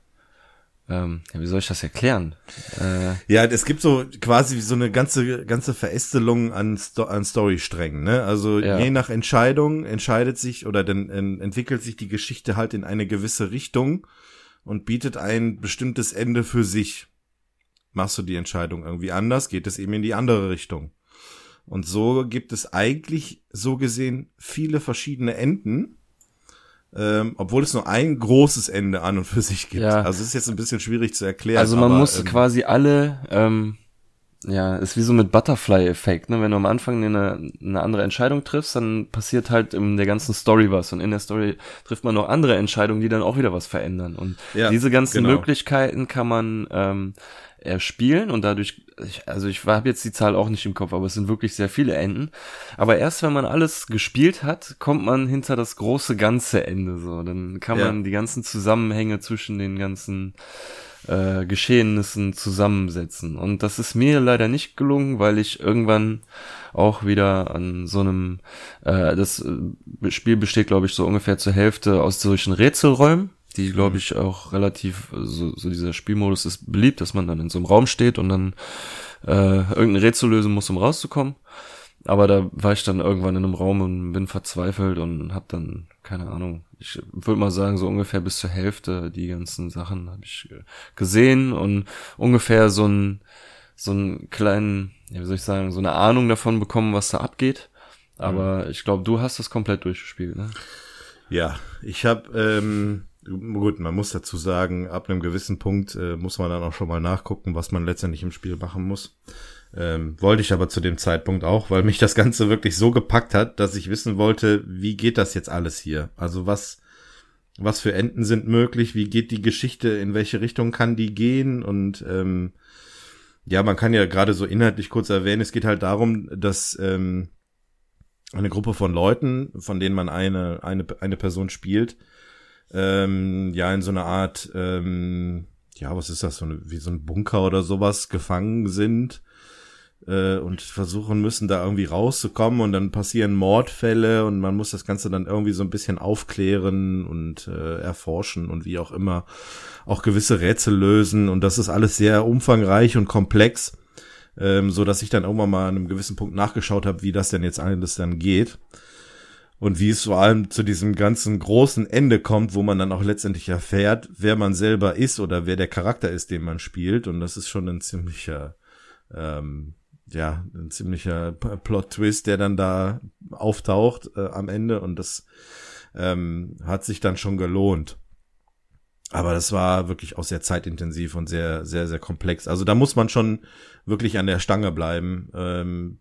ähm, ja, wie soll ich das erklären? Äh, ja, es gibt so quasi so eine ganze ganze Verästelung an, Sto an Storysträngen. Ne? Also ja. je nach Entscheidung entscheidet sich oder dann entwickelt sich die Geschichte halt in eine gewisse Richtung und bietet ein bestimmtes Ende für sich. Machst du die Entscheidung irgendwie anders, geht es eben in die andere Richtung. Und so gibt es eigentlich so gesehen viele verschiedene Enden ähm, obwohl es nur ein großes Ende an und für sich gibt. Ja. Also es ist jetzt ein bisschen schwierig zu erklären. Also man aber, muss ähm, quasi alle, ähm, ja, ist wie so mit Butterfly-Effekt, ne? Wenn du am Anfang eine, eine andere Entscheidung triffst, dann passiert halt in der ganzen Story was und in der Story trifft man noch andere Entscheidungen, die dann auch wieder was verändern. Und ja, diese ganzen genau. Möglichkeiten kann man ähm, erspielen und dadurch, also ich habe jetzt die Zahl auch nicht im Kopf, aber es sind wirklich sehr viele Enden. Aber erst wenn man alles gespielt hat, kommt man hinter das große ganze Ende so. Dann kann ja. man die ganzen Zusammenhänge zwischen den ganzen äh, Geschehnissen zusammensetzen. Und das ist mir leider nicht gelungen, weil ich irgendwann auch wieder an so einem, äh, das äh, Spiel besteht, glaube ich, so ungefähr zur Hälfte aus solchen Rätselräumen die glaube mhm. ich auch relativ, so, so dieser Spielmodus ist beliebt, dass man dann in so einem Raum steht und dann äh, irgendein Rätsel lösen muss, um rauszukommen. Aber da war ich dann irgendwann in einem Raum und bin verzweifelt und hab dann, keine Ahnung, ich würde mal sagen, so ungefähr bis zur Hälfte die ganzen Sachen habe ich gesehen und ungefähr so ein so einen kleinen, ja, wie soll ich sagen, so eine Ahnung davon bekommen, was da abgeht. Aber mhm. ich glaube, du hast das komplett durchgespielt, ne? Ja, ich habe ähm, Gut, man muss dazu sagen, ab einem gewissen Punkt äh, muss man dann auch schon mal nachgucken, was man letztendlich im Spiel machen muss. Ähm, wollte ich aber zu dem Zeitpunkt auch, weil mich das Ganze wirklich so gepackt hat, dass ich wissen wollte, wie geht das jetzt alles hier? Also was, was für Enden sind möglich? Wie geht die Geschichte? In welche Richtung kann die gehen? Und ähm, ja, man kann ja gerade so inhaltlich kurz erwähnen, es geht halt darum, dass ähm, eine Gruppe von Leuten, von denen man eine, eine, eine Person spielt, ähm, ja in so einer Art, ähm, ja, was ist das, so eine, wie so ein Bunker oder sowas gefangen sind äh, und versuchen müssen, da irgendwie rauszukommen. Und dann passieren Mordfälle und man muss das Ganze dann irgendwie so ein bisschen aufklären und äh, erforschen und wie auch immer auch gewisse Rätsel lösen. Und das ist alles sehr umfangreich und komplex, ähm, so dass ich dann irgendwann mal an einem gewissen Punkt nachgeschaut habe, wie das denn jetzt alles dann geht und wie es vor allem zu diesem ganzen großen Ende kommt, wo man dann auch letztendlich erfährt, wer man selber ist oder wer der Charakter ist, den man spielt. Und das ist schon ein ziemlicher, ähm, ja, ein ziemlicher Plot-Twist, der dann da auftaucht äh, am Ende. Und das ähm, hat sich dann schon gelohnt. Aber das war wirklich auch sehr zeitintensiv und sehr, sehr, sehr komplex. Also da muss man schon wirklich an der Stange bleiben, ähm,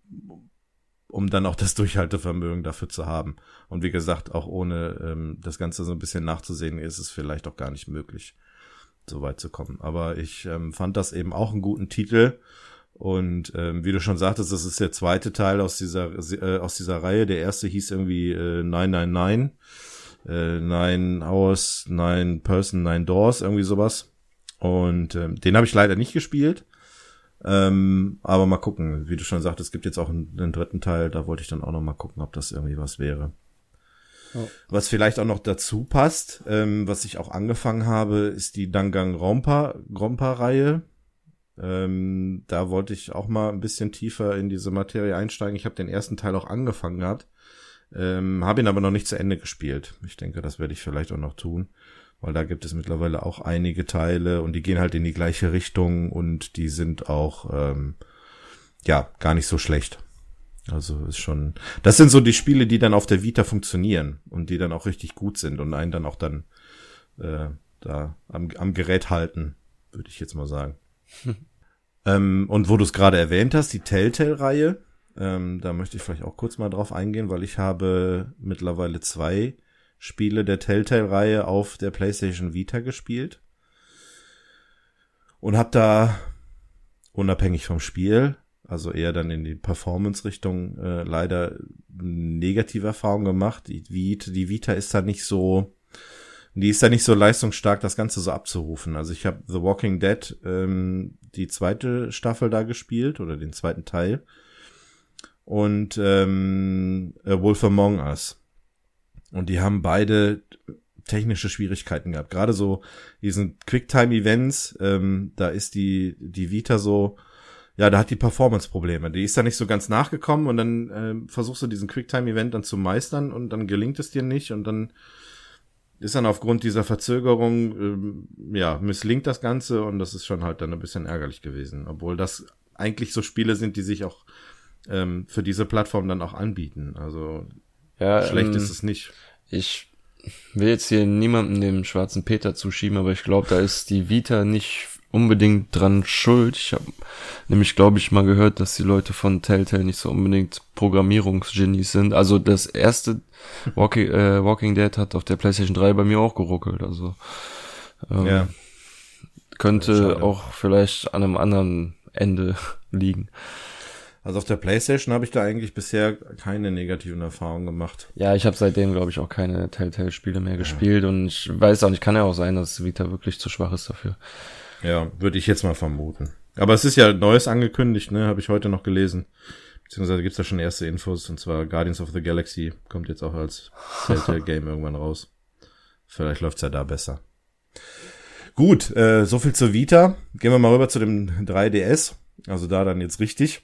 um dann auch das Durchhaltevermögen dafür zu haben. Und wie gesagt, auch ohne ähm, das Ganze so ein bisschen nachzusehen, ist es vielleicht auch gar nicht möglich, so weit zu kommen. Aber ich ähm, fand das eben auch einen guten Titel. Und ähm, wie du schon sagtest, das ist der zweite Teil aus dieser äh, aus dieser Reihe. Der erste hieß irgendwie äh, 999 äh, Nine Hours, Nine Person, Nine Doors, irgendwie sowas. Und ähm, den habe ich leider nicht gespielt. Ähm, aber mal gucken, wie du schon sagst, es gibt jetzt auch einen, einen, dritten Teil, da wollte ich dann auch noch mal gucken, ob das irgendwie was wäre. Oh. Was vielleicht auch noch dazu passt, ähm, was ich auch angefangen habe, ist die Dangang Rompa, Rompa-Reihe. Ähm, da wollte ich auch mal ein bisschen tiefer in diese Materie einsteigen. Ich habe den ersten Teil auch angefangen gehabt. Ähm, Habe ihn aber noch nicht zu Ende gespielt. Ich denke, das werde ich vielleicht auch noch tun, weil da gibt es mittlerweile auch einige Teile und die gehen halt in die gleiche Richtung und die sind auch ähm, ja gar nicht so schlecht. Also ist schon. Das sind so die Spiele, die dann auf der Vita funktionieren und die dann auch richtig gut sind und einen dann auch dann äh, da am, am Gerät halten, würde ich jetzt mal sagen. ähm, und wo du es gerade erwähnt hast, die Telltale-Reihe, ähm, da möchte ich vielleicht auch kurz mal drauf eingehen, weil ich habe mittlerweile zwei Spiele der Telltale-Reihe auf der PlayStation Vita gespielt und habe da unabhängig vom Spiel, also eher dann in die Performance-Richtung, äh, leider negative Erfahrungen gemacht. Die Vita, die Vita ist da nicht so, die ist da nicht so leistungsstark, das Ganze so abzurufen. Also ich habe The Walking Dead ähm, die zweite Staffel da gespielt oder den zweiten Teil und ähm, A Wolf Among Us. Und die haben beide technische Schwierigkeiten gehabt. Gerade so diesen Quicktime-Events, ähm, da ist die, die Vita so, ja, da hat die Performance-Probleme. Die ist da nicht so ganz nachgekommen und dann äh, versuchst du diesen Quicktime-Event dann zu meistern und dann gelingt es dir nicht und dann ist dann aufgrund dieser Verzögerung, ähm, ja, misslingt das Ganze und das ist schon halt dann ein bisschen ärgerlich gewesen. Obwohl das eigentlich so Spiele sind, die sich auch ähm, für diese Plattform dann auch anbieten. Also ja, schlecht ähm, ist es nicht. Ich will jetzt hier niemandem dem schwarzen Peter zuschieben, aber ich glaube, da ist die Vita nicht unbedingt dran schuld. Ich habe nämlich, glaube ich, mal gehört, dass die Leute von Telltale nicht so unbedingt Programmierungsgenies sind. Also das erste Walking, äh, Walking Dead hat auf der PlayStation 3 bei mir auch geruckelt. Also ähm, ja. könnte auch vielleicht an einem anderen Ende liegen. Also auf der Playstation habe ich da eigentlich bisher keine negativen Erfahrungen gemacht. Ja, ich habe seitdem, glaube ich, auch keine Telltale-Spiele mehr ja. gespielt und ich weiß auch nicht, kann ja auch sein, dass Vita wirklich zu schwach ist dafür. Ja, würde ich jetzt mal vermuten. Aber es ist ja Neues angekündigt, ne? Habe ich heute noch gelesen. Beziehungsweise gibt's da schon erste Infos, und zwar Guardians of the Galaxy kommt jetzt auch als Telltale-Game irgendwann raus. Vielleicht läuft's ja da besser. Gut, äh, so viel zur Vita. Gehen wir mal rüber zu dem 3DS. Also da dann jetzt richtig.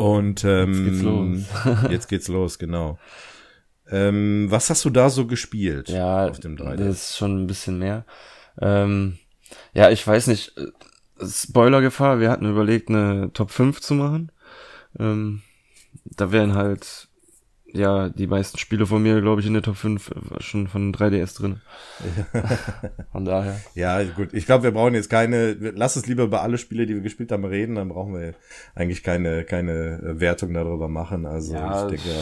Und ähm, jetzt geht's los. jetzt geht's los, genau. Ähm, was hast du da so gespielt ja, auf dem 3D? Das ist schon ein bisschen mehr. Ähm, ja, ich weiß nicht. Äh, Spoilergefahr, wir hatten überlegt, eine Top 5 zu machen. Ähm, da wären halt ja, die meisten Spiele von mir, glaube ich, in der Top 5 äh, schon von 3DS drin. von daher. Ja, gut. Ich glaube, wir brauchen jetzt keine, lass es lieber über alle Spiele, die wir gespielt haben, reden, dann brauchen wir eigentlich keine, keine äh, Wertung darüber machen. Also ja, ich denke.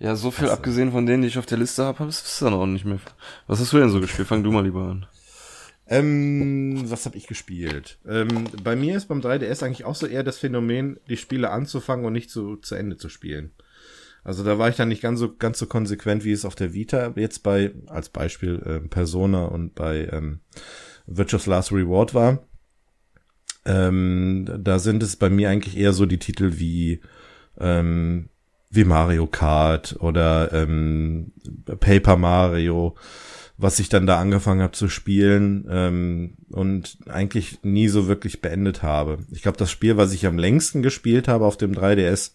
Ja, so viel also. abgesehen von denen, die ich auf der Liste habe, ist es dann auch nicht mehr. Was hast du denn so gespielt? Fang du mal lieber an. Ähm, was habe ich gespielt? Ähm, bei mir ist beim 3DS eigentlich auch so eher das Phänomen, die Spiele anzufangen und nicht zu, zu Ende zu spielen. Also da war ich dann nicht ganz so ganz so konsequent, wie es auf der Vita jetzt bei als Beispiel äh, Persona und bei ähm, Virtuous Last Reward war. Ähm, da sind es bei mir eigentlich eher so die Titel wie ähm, wie Mario Kart oder ähm, Paper Mario was ich dann da angefangen habe zu spielen ähm, und eigentlich nie so wirklich beendet habe. Ich glaube, das Spiel, was ich am längsten gespielt habe auf dem 3DS,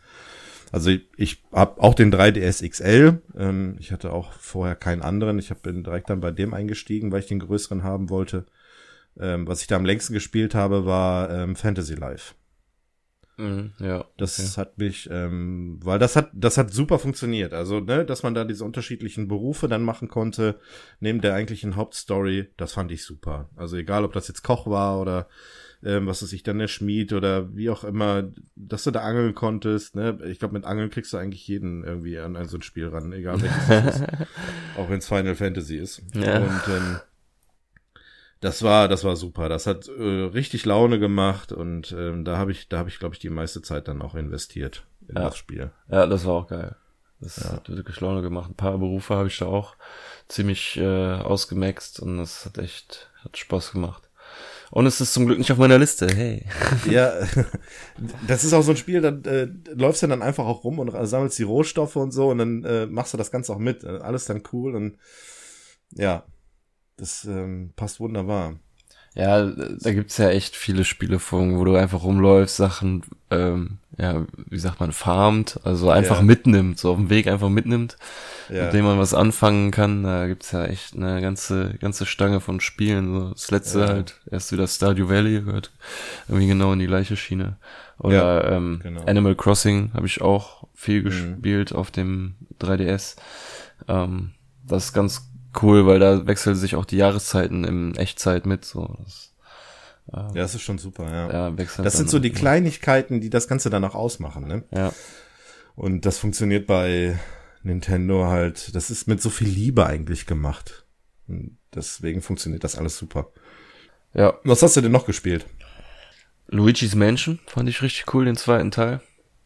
also ich, ich habe auch den 3DS XL. Ähm, ich hatte auch vorher keinen anderen. Ich habe direkt dann bei dem eingestiegen, weil ich den größeren haben wollte. Ähm, was ich da am längsten gespielt habe, war ähm, Fantasy Life. Mhm, ja. Das okay. hat mich, ähm, weil das hat, das hat super funktioniert. Also, ne, dass man da diese unterschiedlichen Berufe dann machen konnte, neben der eigentlichen Hauptstory, das fand ich super. Also egal, ob das jetzt Koch war oder ähm, was weiß ich, dann der Schmied oder wie auch immer, dass du da angeln konntest, ne? Ich glaube, mit Angeln kriegst du eigentlich jeden irgendwie an, an so ein Spiel ran, egal welches es ist. Auch wenn es Final Fantasy ist. Ja. Und ähm, das war, das war super. Das hat äh, richtig Laune gemacht und ähm, da habe ich, da habe ich, glaube ich, die meiste Zeit dann auch investiert in Ja. das Spiel. Ja, das war auch geil. Das Ja. hat wirklich Laune gemacht. Ein paar Berufe habe ich da auch ziemlich äh, ausgemaxt und das hat echt, hat Spaß gemacht. Und es ist zum Glück nicht auf meiner Liste, hey. Ja, das ist auch so ein Spiel, da äh, läufst du dann einfach auch rum und sammelst die Rohstoffe und so und dann äh, machst du das Ganze auch mit. Alles dann cool und ja, das ähm, passt wunderbar. Ja, da gibt's ja echt viele Spiele, von, wo du einfach rumläufst, Sachen, ähm, ja, wie sagt man, farmt, also einfach Ja. mitnimmt, so auf dem Weg einfach mitnimmt, Ja, mit dem man was anfangen kann. Da gibt's ja echt eine ganze, ganze Stange von Spielen. So. Das letzte Ja. halt erst wieder Stardew Valley gehört irgendwie genau in die gleiche Schiene. Oder ähm, genau. Animal Crossing habe ich auch viel Mhm. gespielt auf dem 3DS. Ähm, das ist ganz cool, weil da wechseln sich auch die Jahreszeiten in Echtzeit mit. So. Das, ja, das ist schon super, ja. ja, wechselt Das sind so die. Kleinigkeiten, die das Ganze dann auch ausmachen, ne? Ja, Und das funktioniert bei Nintendo halt, das ist mit so viel Liebe eigentlich gemacht. Und deswegen funktioniert das alles super. ja. Was hast du denn noch gespielt? Luigi's Mansion fand ich richtig cool, den zweiten Teil.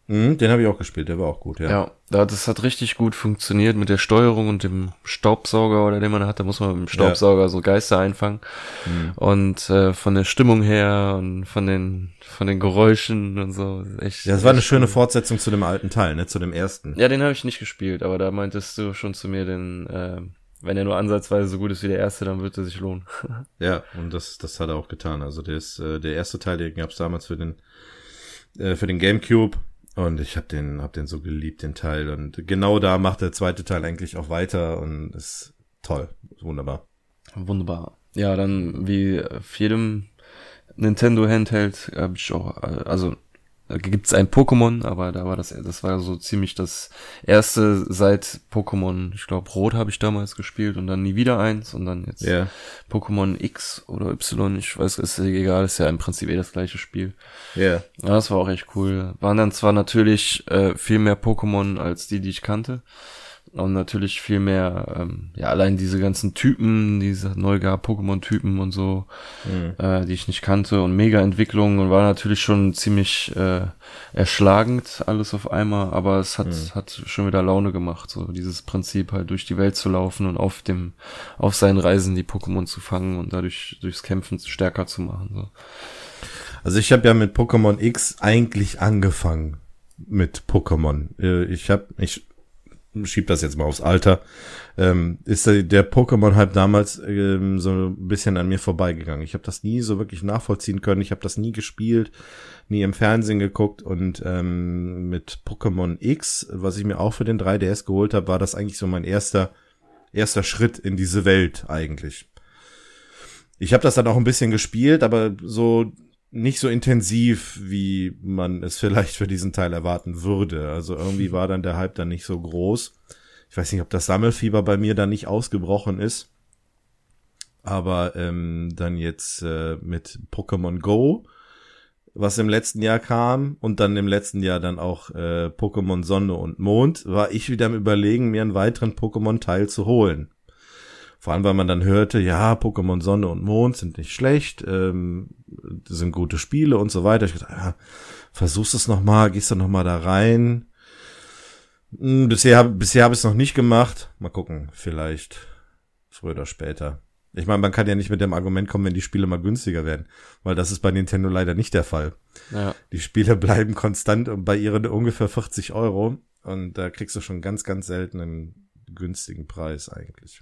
Mhm, den habe ich auch gespielt, der war auch gut, ja. Ja, da, das hat richtig gut funktioniert mit der Steuerung und dem Staubsauger oder den man hat. Da muss man mit dem Staubsauger so Geister einfangen. Mhm. Und äh, von der Stimmung her und von den von den Geräuschen und so. Echt, Ja, das war eine schöne. Fortsetzung zu dem alten Teil, ne, zu dem ersten. Ja, den habe ich nicht gespielt, aber da meintest du schon zu mir, den, äh, wenn er nur ansatzweise so gut ist wie der erste, dann wird er sich lohnen. Ja, und das, das hat er auch getan. Also der ist, äh, der erste Teil, den gab's damals für den, äh, für den GameCube. Und ich habe den, hab den so geliebt, den Teil. Und genau da macht der zweite Teil eigentlich auch weiter und ist toll, wunderbar. Wunderbar. Ja, dann wie auf jedem Nintendo Handheld habe ich auch, äh, also äh, gibt's ein Pokémon, aber da war das, das war so ziemlich das erste seit Pokémon, ich glaube Rot habe ich damals gespielt und dann nie wieder eins und dann jetzt Ja, Pokémon X oder Y, ich weiß, ist egal, ist ja im Prinzip eh das gleiche Spiel. ja, Ja, das war auch echt cool. Waren dann zwar natürlich äh, viel mehr Pokémon als die, die ich kannte. Und natürlich viel mehr, ähm, ja, allein diese ganzen Typen, diese neu gab Pokémon-Typen und so, äh, die ich nicht kannte und Mega-Entwicklung und war natürlich schon ziemlich äh, erschlagend alles auf einmal, aber es hat, hat schon wieder Laune gemacht, so dieses Prinzip halt durch die Welt zu laufen und auf dem, auf seinen Reisen die Pokémon zu fangen und dadurch durchs Kämpfen stärker zu machen. So. Also ich habe ja mit Pokémon X eigentlich angefangen mit Pokémon. Äh, Ich habe, ich schieb das jetzt mal aufs Alter, ähm, ist der, Pokémon-Hype damals ähm, so ein bisschen an mir vorbeigegangen. Ich habe das nie so wirklich nachvollziehen können. Ich habe das nie gespielt, nie im Fernsehen geguckt und ähm, mit Pokémon X, was ich mir auch für den 3DS geholt habe, war das eigentlich so mein erster erster Schritt in diese Welt eigentlich. Ich habe das dann auch ein bisschen gespielt, aber so nicht so intensiv, wie man es vielleicht für diesen Teil erwarten würde. Also irgendwie war dann der Hype dann nicht so groß. Ich weiß nicht, ob das Sammelfieber bei mir dann nicht ausgebrochen ist. Aber ähm, dann jetzt äh, mit Pokémon Go, was im letzten Jahr kam, und dann im letzten Jahr dann auch äh, Pokémon Sonne und Mond, war ich wieder am überlegen, mir einen weiteren Pokémon-Teil zu holen. Vor allem, weil man dann hörte, ja, Pokémon Sonne und Mond sind nicht schlecht, ähm, sind gute Spiele und so weiter. Ich dachte, ja, versuchst es noch mal, gehst du noch mal da rein. Hm, bisher bisher habe ich es noch nicht gemacht. Mal gucken, vielleicht früher oder später. Ich meine, man kann ja nicht mit dem Argument kommen, wenn die Spiele mal günstiger werden, weil das ist bei Nintendo leider nicht der Fall. Ja. Die Spiele bleiben konstant und bei ihren ungefähr 40 Euro und da kriegst du schon ganz, ganz selten einen günstigen Preis eigentlich.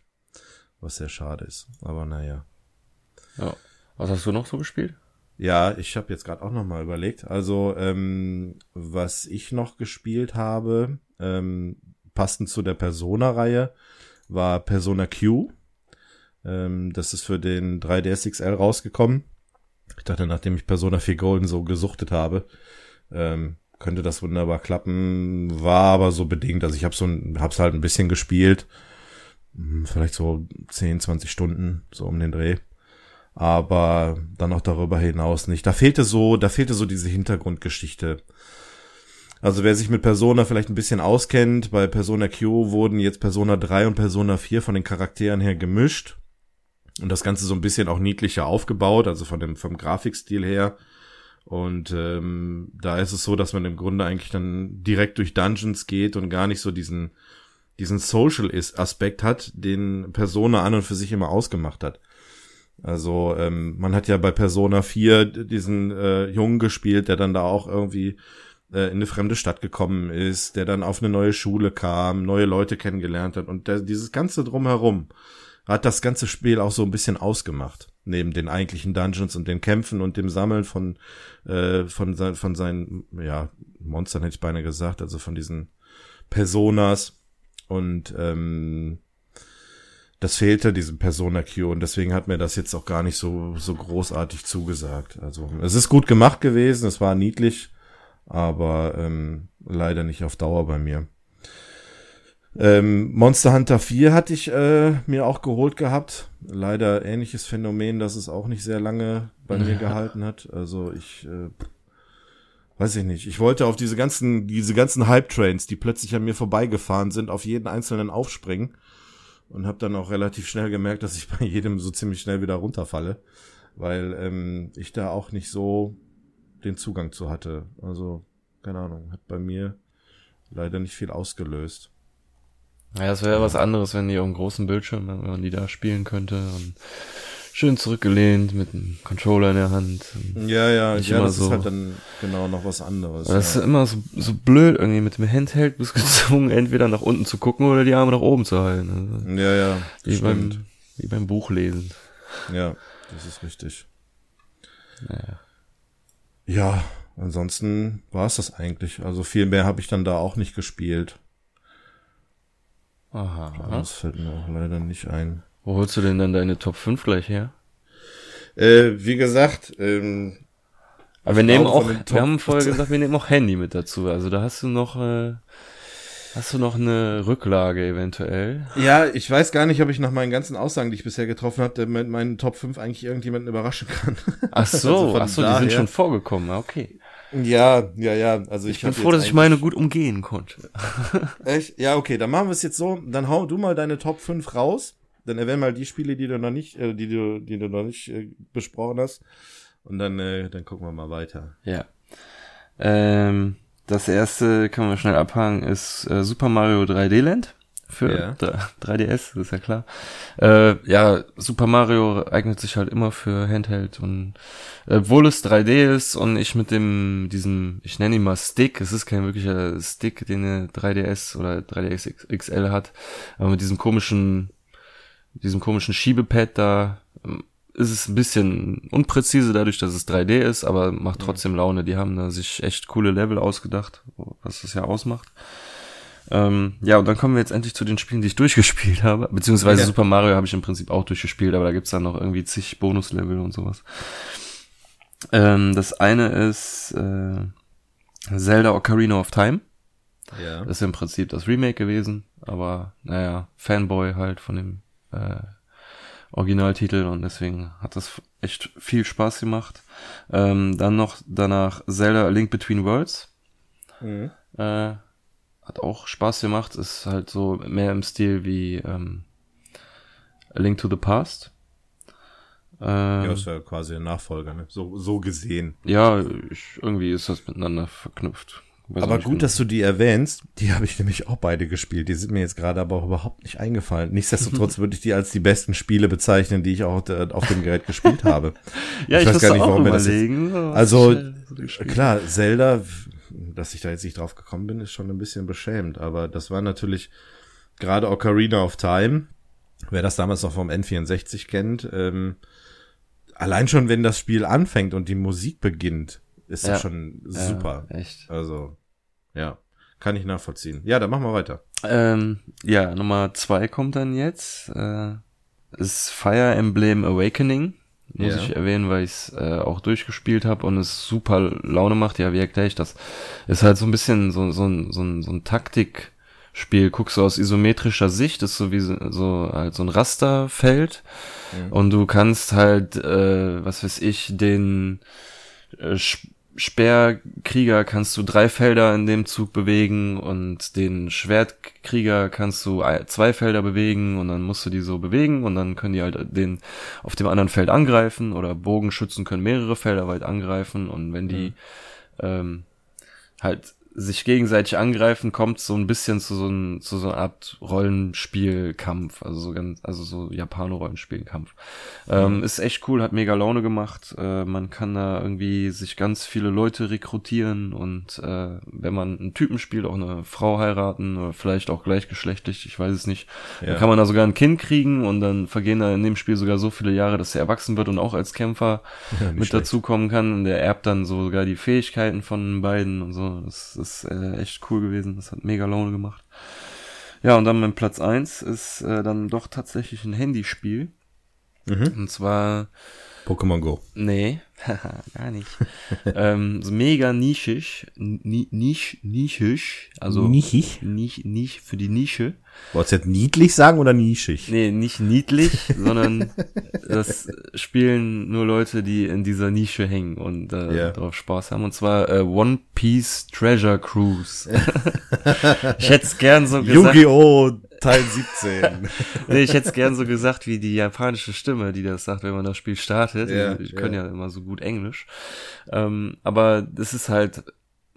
Was sehr schade ist. Aber naja. Ja. Was hast du noch so gespielt? Ja, ich habe jetzt gerade auch noch mal überlegt. Also, ähm, was ich noch gespielt habe, ähm, passend zu der Persona-Reihe, war Persona Q. Ähm, das ist für den 3DS XL rausgekommen. Ich dachte, nachdem ich Persona 4 Golden so gesuchtet habe, ähm, könnte das wunderbar klappen, war aber so bedingt. Also ich habe so ein, hab's halt ein bisschen gespielt, vielleicht so 10, 20 Stunden so um den Dreh, aber dann auch darüber hinaus nicht. Da fehlte so, da fehlte so diese Hintergrundgeschichte. Also wer sich mit Persona vielleicht ein bisschen auskennt, bei Persona Q wurden jetzt Persona 3 und Persona 4 von den Charakteren her gemischt und das Ganze so ein bisschen auch niedlicher aufgebaut, also von dem vom Grafikstil her. Und ähm, da ist es so, dass man im Grunde eigentlich dann direkt durch Dungeons geht und gar nicht so diesen diesen Social Aspekt hat, den Persona an und für sich immer ausgemacht hat. Also ähm, man hat ja bei Persona 4 diesen äh, Jungen gespielt, der dann da auch irgendwie äh, in eine fremde Stadt gekommen ist, der dann auf eine neue Schule kam, neue Leute kennengelernt hat und der, dieses ganze drumherum hat das ganze Spiel auch so ein bisschen ausgemacht. Neben den eigentlichen Dungeons und den Kämpfen und dem Sammeln von, äh, von, sein, von seinen, ja, Monstern hätte ich beinahe gesagt, also von diesen Personas. Und ähm, das fehlte diesem Persona Q und deswegen hat mir das jetzt auch gar nicht so, so großartig zugesagt. Also es ist gut gemacht gewesen, es war niedlich, aber ähm, leider nicht auf Dauer bei mir. Ähm, Monster Hunter 4 hatte ich äh, mir auch geholt gehabt. Leider ähnliches Phänomen, dass es auch nicht sehr lange bei mir gehalten hat. Also ich äh, weiß ich nicht. Ich wollte auf diese ganzen, diese ganzen Hype-Trains, die plötzlich an mir vorbeigefahren sind, auf jeden einzelnen aufspringen. Und habe dann auch relativ schnell gemerkt, dass ich bei jedem so ziemlich schnell wieder runterfalle. Weil ähm, ich da auch nicht so den Zugang zu hatte. Also, keine Ahnung, hat bei mir leider nicht viel ausgelöst. Ja, es wäre ja. was anderes, wenn die auf einem großen Bildschirm, wenn man die da spielen könnte und schön zurückgelehnt mit einem Controller in der Hand. Ja, ja, ja, das so. ist halt dann genau noch was anderes. Das ja. ist immer so, so blöd, irgendwie mit dem Handheld bist gezwungen, entweder nach unten zu gucken oder die Arme nach oben zu halten. Also ja, ja. Wie stimmt. beim, wie beim Buchlesen. Ja, das ist richtig. Naja. Ja, ansonsten war es das eigentlich. Also viel mehr habe ich dann da auch nicht gespielt. Aha. Das fällt mir auch leider nicht ein. Wo holst du denn dann deine Top 5 gleich her? Äh, wie gesagt, ähm, aber wir nehmen auch, wir haben vorher gesagt, wir nehmen auch Handy mit dazu. Also da hast du noch, äh, hast du noch eine Rücklage eventuell? Ja, ich weiß gar nicht, ob ich nach meinen ganzen Aussagen, die ich bisher getroffen habe, mit meinen Top 5 eigentlich irgendjemanden überraschen kann. Ach so, also ach so, die sind schon vorgekommen, okay. Ja, ja, ja. Also ich, ich bin froh, dass ich meine gut umgehen konnte. Echt? Ja, okay, dann machen wir es jetzt so. Dann hau du mal deine Top 5 raus. Dann erwähnen mal die Spiele, die du noch nicht, äh, die du, die du noch nicht äh, besprochen hast. Und dann, äh, dann gucken wir mal weiter. Ja. Ähm, das erste kann man schnell abhangen, ist äh, Super Mario 3D Land für ja. 3DS, das ist ja klar. Äh, ja, Super Mario eignet sich halt immer für Handheld und äh, obwohl es 3D ist und ich mit dem, diesem, ich nenne ihn mal Stick, es ist kein wirklicher Stick, den eine 3DS oder 3DS XL hat, aber mit diesem komischen, diesem komischen Schiebepad da ähm, ist es ein bisschen unpräzise dadurch, dass es 3D ist, aber macht trotzdem Laune. Die haben da sich echt coole Level ausgedacht, was das ja ausmacht. Ähm, ja, und dann kommen wir jetzt endlich zu den Spielen, die ich durchgespielt habe. Beziehungsweise ja. Super Mario habe ich im Prinzip auch durchgespielt, aber da gibt's dann noch irgendwie zig Bonuslevel und sowas. Ähm, das eine ist äh, Zelda Ocarina of Time. Ja. Das ist im Prinzip das Remake gewesen, aber naja, Fanboy halt von dem äh, Originaltitel und deswegen hat das echt viel Spaß gemacht. Ähm, dann noch danach Zelda Link Between Worlds. Mhm. Äh, hat auch Spaß gemacht, ist halt so mehr im Stil wie ähm, A Link to the Past. Ähm, ja, ist ja quasi ein Nachfolger, ne? So, so gesehen. Ja, ich, irgendwie ist das miteinander verknüpft. Weiß aber gut, genau. dass du die erwähnst. Die habe ich nämlich auch beide gespielt. Die sind mir jetzt gerade aber auch überhaupt nicht eingefallen. Nichtsdestotrotz würde ich die als die besten Spiele bezeichnen, die ich auch äh, auf dem Gerät gespielt habe. ja, ich, ich weiß gar nicht, warum mir das jetzt, Also klar, Zelda dass ich da jetzt nicht drauf gekommen bin, ist schon ein bisschen beschämt. Aber das war natürlich gerade Ocarina of Time, wer das damals noch vom N64 kennt, ähm, allein schon, wenn das Spiel anfängt und die Musik beginnt, ist ja. schon super. Ja, echt. Also, ja, kann ich nachvollziehen. Ja, dann machen wir weiter. Ähm, ja, Nummer zwei kommt dann jetzt. Äh, ist Fire Emblem Awakening. muss Ja. ich erwähnen, weil ich es äh, auch durchgespielt habe und es super Laune macht. Ja, wie erkläre ich das? Ist halt so ein bisschen so, so, ein- so, ein- so ein Taktikspiel. Guckst du aus isometrischer Sicht, ist so wie so, so halt so ein Rasterfeld und du kannst halt, äh, was weiß ich, den äh, Sch- Speerkrieger kannst du drei Felder in dem Zug bewegen und den Schwertkrieger kannst du zwei Felder bewegen und dann musst du die so bewegen und dann können die halt den auf dem anderen Feld angreifen oder Bogenschützen können mehrere Felder weit angreifen und wenn die ähm, halt sich gegenseitig angreifen, kommt so ein bisschen zu so, ein, zu so einer Art Rollenspielkampf, also so ganz, also so Japano-Rollenspielkampf. Ähm, ist echt cool, hat mega Laune gemacht. Äh, man kann da irgendwie sich ganz viele Leute rekrutieren und äh, wenn man einen Typen spielt, auch eine Frau heiraten oder vielleicht auch gleichgeschlechtlich, ich weiß es nicht. Ja. Dann kann man da sogar ein Kind kriegen und dann vergehen da in dem Spiel sogar so viele Jahre, dass er erwachsen wird und auch als Kämpfer Ja, mit schlecht. dazukommen kann. Und der erbt dann sogar die Fähigkeiten von den beiden und so. Das ist äh, echt cool gewesen. Das hat mega Laune gemacht. Ja, und dann mein Platz eins ist äh, dann doch tatsächlich ein Handyspiel. Mhm. Und zwar, Pokémon Go. nee, haha, gar nicht. ähm, so mega nischig, ni nisch, nischig, also Nichig? nicht, nicht für die Nische. Wolltest du jetzt niedlich sagen oder nischig? Nee, nicht niedlich, sondern das spielen nur Leute, die in dieser Nische hängen und äh, Ja. drauf Spaß haben. Und zwar äh, One Piece Treasure Cruise. ich hätte es gern so gesagt. Yu-Gi-Oh! Teil 17. Nee, ich hätte es gern so gesagt wie die japanische Stimme, die das sagt, wenn man das Spiel startet. Ja, ich können ja. ja immer so gut Englisch. Ähm, aber das ist halt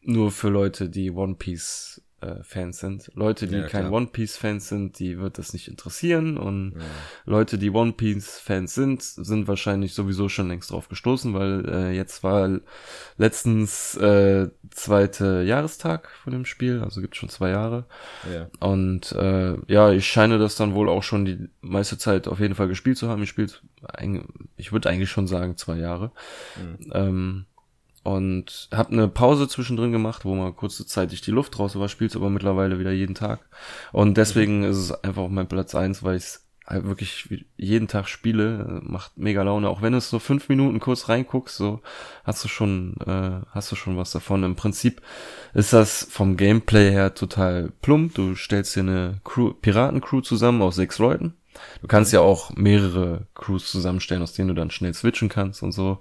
nur für Leute, die One Piece äh, Fans sind. Leute, die Ja, kein. One Piece Fans sind, die wird das nicht interessieren und Leute, die One Piece Fans sind, sind wahrscheinlich sowieso schon längst drauf gestoßen, weil äh, jetzt war letztens äh, zweite Jahrestag von dem Spiel, also gibt schon zwei Jahre. ja. Und äh, ja, ich scheine das dann wohl auch schon die meiste Zeit auf jeden Fall gespielt zu haben. Ich spielt, ich würde eigentlich schon sagen zwei Jahre. Ähm, und habe eine Pause zwischendrin gemacht, wo mal kurzzeitig die Luft raus war, spiel's aber mittlerweile wieder jeden Tag. Und deswegen ist es einfach auf meinem Platz eins, weil ich es halt wirklich jeden Tag spiele, macht mega Laune. Auch wenn du es so fünf Minuten kurz reinguckst, so hast du schon, äh, hast du schon was davon. Im Prinzip ist das vom Gameplay her total plump. Du stellst dir eine Crew, Piratencrew zusammen aus sechs Leuten. Du kannst ja auch mehrere Crews zusammenstellen, aus denen du dann schnell switchen kannst und so.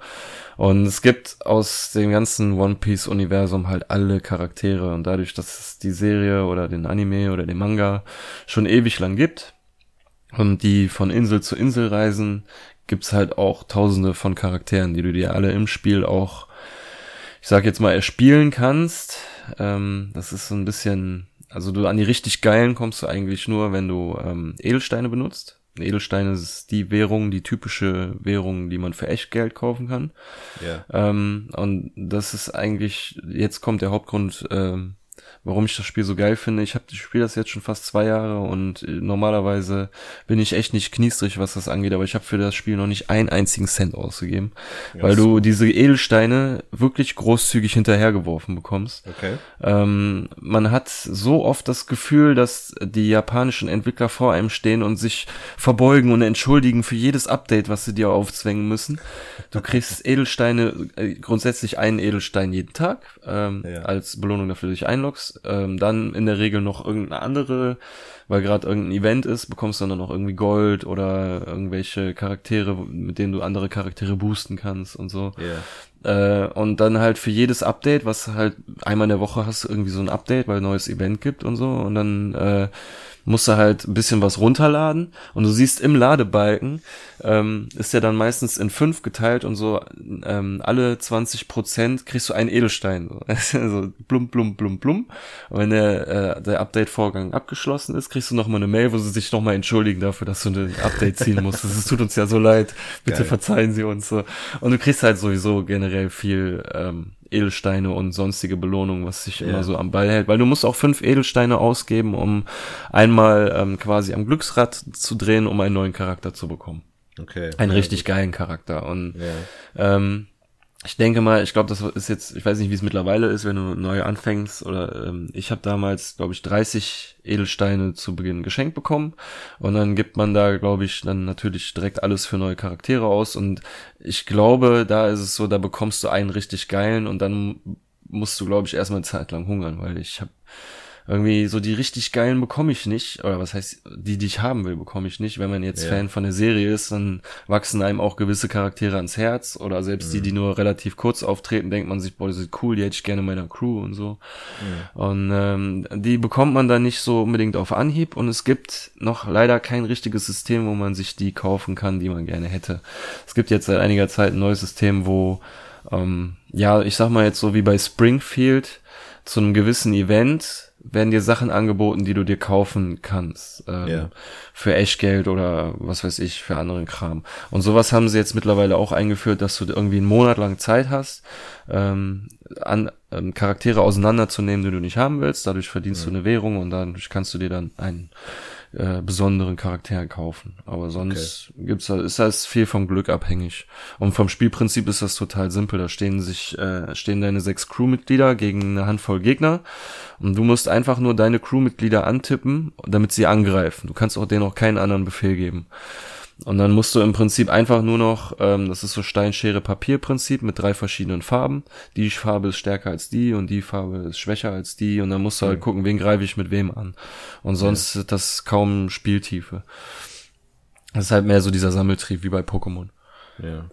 Und es gibt aus dem ganzen One Piece Universum halt alle Charaktere und dadurch, dass es die Serie oder den Anime oder den Manga schon ewig lang gibt und die von Insel zu Insel reisen, gibt's halt auch tausende von Charakteren, die du dir alle im Spiel auch, ich sag jetzt mal, erspielen kannst. Ähm, das ist so ein bisschen, also du an die richtig geilen kommst du eigentlich nur, wenn du ähm, Edelsteine benutzt. Edelsteine ist die Währung, die typische Währung, die man für Echtgeld kaufen kann. Ja. Ähm, und das ist eigentlich, jetzt kommt der Hauptgrund, ähm, warum ich das Spiel so geil finde. Ich habe ich spiele das jetzt schon fast zwei Jahre und äh, normalerweise bin ich echt nicht kniestrig, was das angeht, aber ich habe für das Spiel noch nicht einen einzigen Cent ausgegeben, weil so. du diese Edelsteine wirklich großzügig hinterhergeworfen bekommst. Okay. Ähm, man hat so oft das Gefühl, dass die japanischen Entwickler vor einem stehen und sich verbeugen und entschuldigen für jedes Update, was sie dir aufzwängen müssen. Du kriegst Edelsteine, äh, grundsätzlich einen Edelstein jeden Tag, ähm, Ja. als Belohnung dafür, dass du dich einloggst. Ähm, dann in der Regel noch irgendeine andere, weil gerade irgendein Event ist, bekommst du dann noch irgendwie Gold oder irgendwelche Charaktere, mit denen du andere Charaktere boosten kannst und so. Ja. Äh, und dann halt für jedes Update, was halt einmal in der Woche hast du irgendwie so ein Update, weil ein neues Event gibt und so. Und dann äh, musst du halt ein bisschen was runterladen. Und du siehst im Ladebalken, ähm, ist der dann meistens in fünf geteilt und so ähm, alle 20 Prozent kriegst du einen Edelstein. So, also blum, blum, blum, blum. Und wenn der, äh, der Update-Vorgang abgeschlossen ist, kriegst du nochmal eine Mail, wo sie sich nochmal entschuldigen dafür, dass du ein Update ziehen musst. Es tut uns ja so leid. Bitte Geil. verzeihen Sie uns so. Und du kriegst halt sowieso generell viel ähm, Edelsteine und sonstige Belohnungen, was sich Ja. immer so am Ball hält. Weil du musst auch fünf Edelsteine ausgeben, um einmal ähm, quasi am Glücksrad zu drehen, um einen neuen Charakter zu bekommen. Okay. Einen Ja, richtig geilen Charakter. Und gut. Ja. ähm, ich denke mal, ich glaube, das ist jetzt, ich weiß nicht, wie es mittlerweile ist, wenn du neu anfängst. Oder ähm, ich habe damals, glaube ich, 30 Edelsteine zu Beginn geschenkt bekommen. Und dann gibt man da, glaube ich, dann natürlich direkt alles für neue Charaktere aus. Und ich glaube, da ist es so, da bekommst du einen richtig geilen und dann musst du, glaube ich, erstmal eine Zeit lang hungern, weil ich habe irgendwie so die richtig geilen bekomme ich nicht. Oder was heißt, die, die ich haben will, bekomme ich nicht. Wenn man jetzt ja. Fan von der Serie ist, dann wachsen einem auch gewisse Charaktere ans Herz. Oder selbst mhm. die, die nur relativ kurz auftreten, denkt man sich, boah, die sind cool, die hätte ich gerne in meiner Crew und so. Mhm. Und ähm, die bekommt man dann nicht so unbedingt auf Anhieb. Und es gibt noch leider kein richtiges System, wo man sich die kaufen kann, die man gerne hätte. Es gibt jetzt seit einiger Zeit ein neues System, wo ähm, ja, ich sag mal jetzt so wie bei Springfield zu einem gewissen Event werden dir Sachen angeboten, die du dir kaufen kannst. Ähm, yeah. Für Echtgeld oder was weiß ich, für anderen Kram. Und sowas haben sie jetzt mittlerweile auch eingeführt, dass du irgendwie einen Monat lang Zeit hast, ähm, an ähm, Charaktere auseinanderzunehmen, die du nicht haben willst. Dadurch verdienst ja. du eine Währung und dadurch kannst du dir dann einen äh, besonderen Charakter kaufen. Aber sonst okay. gibt's ist das viel vom Glück abhängig. Und vom Spielprinzip ist das total simpel. Da stehen sich, äh, stehen deine sechs Crewmitglieder gegen eine Handvoll Gegner. Und du musst einfach nur deine Crewmitglieder antippen, damit sie angreifen. Du kannst auch denen auch keinen anderen Befehl geben. Und dann musst du im Prinzip einfach nur noch, ähm, das ist so Steinschere-Papier-Prinzip mit drei verschiedenen Farben. Die Farbe ist stärker als die und die Farbe ist schwächer als die. Und dann musst du halt gucken, wen greife ich mit wem an. Und sonst ja. ist das kaum Spieltiefe. Das ist halt mehr so dieser Sammeltrieb wie bei Pokémon. Ja.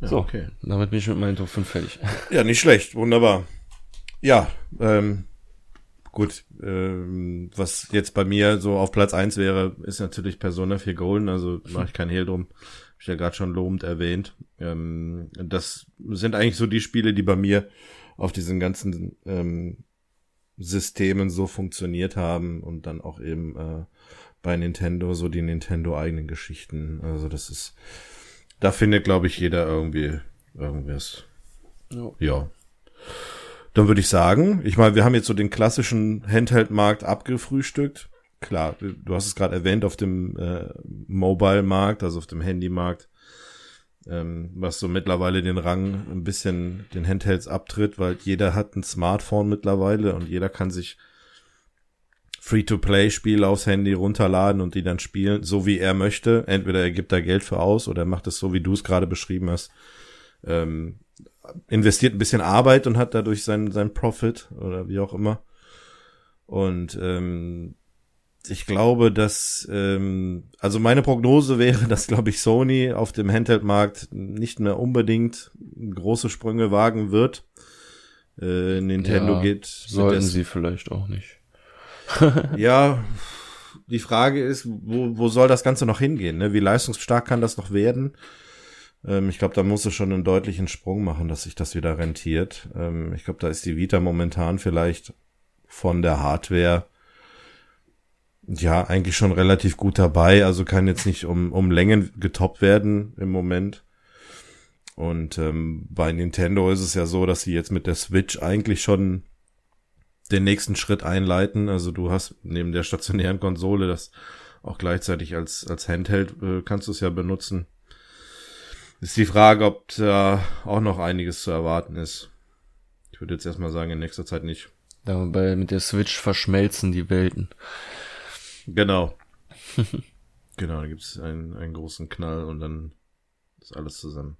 ja so, okay. Damit bin ich mit meinen Top 5 fertig. Ja, nicht schlecht. Wunderbar. Ja, ähm, Gut, ähm, was jetzt bei mir so auf Platz eins wäre, ist natürlich Persona 4 Golden, also mache ich kein Hehl drum. Hab ich ja gerade schon lobend erwähnt. Ähm, das sind eigentlich so die Spiele, die bei mir auf diesen ganzen ähm, Systemen so funktioniert haben und dann auch eben äh, bei Nintendo so die Nintendo eigenen Geschichten. Also das ist, da findet glaube ich jeder irgendwie irgendwas. Ja. ja. Dann würde ich sagen, ich meine, wir haben jetzt so den klassischen Handheld-Markt abgefrühstückt. Klar, du hast es gerade erwähnt, auf dem äh, Mobile-Markt, also auf dem Handy-Markt, ähm, was so mittlerweile den Rang ein bisschen den Handhelds abtritt, weil jeder hat ein Smartphone mittlerweile und jeder kann sich Free-to-Play-Spiele aufs Handy runterladen und die dann spielen, so wie er möchte. Entweder er gibt da Geld für aus oder er macht es so, wie du es gerade beschrieben hast. Ähm, investiert ein bisschen Arbeit und hat dadurch sein, sein Profit oder wie auch immer. Und ähm, ich glaube, dass, ähm, also meine Prognose wäre, dass, glaube ich, Sony auf dem Handheld-Markt nicht mehr unbedingt große Sprünge wagen wird. Äh, Nintendo ja, geht. Sollten sie vielleicht auch nicht. ja, die Frage ist, wo, wo soll das Ganze noch hingehen? Ne? Wie leistungsstark kann das noch werden? Ähm, ich glaube, da muss es schon einen deutlichen Sprung machen, dass sich das wieder rentiert. Ähm, ich glaube, da ist die Vita momentan vielleicht von der Hardware ja eigentlich schon relativ gut dabei. Also kann jetzt nicht um, um Längen getoppt werden im Moment. Und ähm, bei Nintendo ist es ja so, dass sie jetzt mit der Switch eigentlich schon den nächsten Schritt einleiten. Also du hast neben der stationären Konsole das auch gleichzeitig als, als Handheld äh, kannst du es ja benutzen. Ist die Frage, ob da auch noch einiges zu erwarten ist. Ich würde jetzt erstmal sagen, in nächster Zeit nicht. Dabei mit der Switch verschmelzen die Welten. Genau. genau, da gibt es einen, einen großen Knall und dann ist alles zusammen.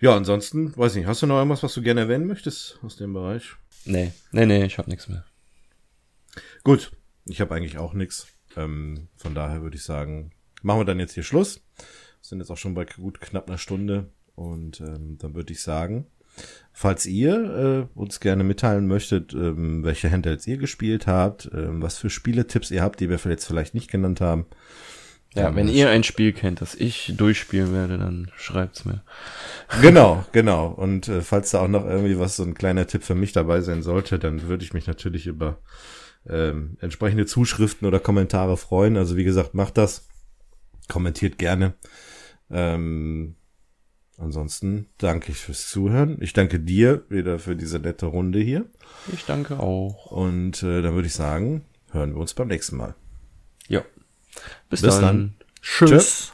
Ja, ansonsten, weiß nicht, hast du noch irgendwas, was du gerne erwähnen möchtest aus dem Bereich? Nee, nee, nee, ich habe nichts mehr. Gut, ich habe eigentlich auch nichts. Ähm, von daher würde ich sagen, machen wir dann jetzt hier Schluss sind jetzt auch schon bei gut knapp einer Stunde. Und ähm, dann würde ich sagen, falls ihr äh, uns gerne mitteilen möchtet, ähm, welche Handhelds ihr gespielt habt, ähm, was für Spieletipps ihr habt, die wir jetzt vielleicht nicht genannt haben. Ja, wenn ihr ein Spiel kennt, das ich durchspielen werde, dann schreibt's mir. Genau, genau. Und äh, falls da auch noch irgendwie was so ein kleiner Tipp für mich dabei sein sollte, dann würde ich mich natürlich über ähm, entsprechende Zuschriften oder Kommentare freuen. Also wie gesagt, macht das, kommentiert gerne. Ähm, ansonsten danke ich fürs Zuhören. Ich danke dir wieder für diese nette Runde hier. Ich danke auch. Und äh, dann würde ich sagen, hören wir uns beim nächsten Mal. Ja. Bis, Bis dann. dann. Tschüss. Tschüss.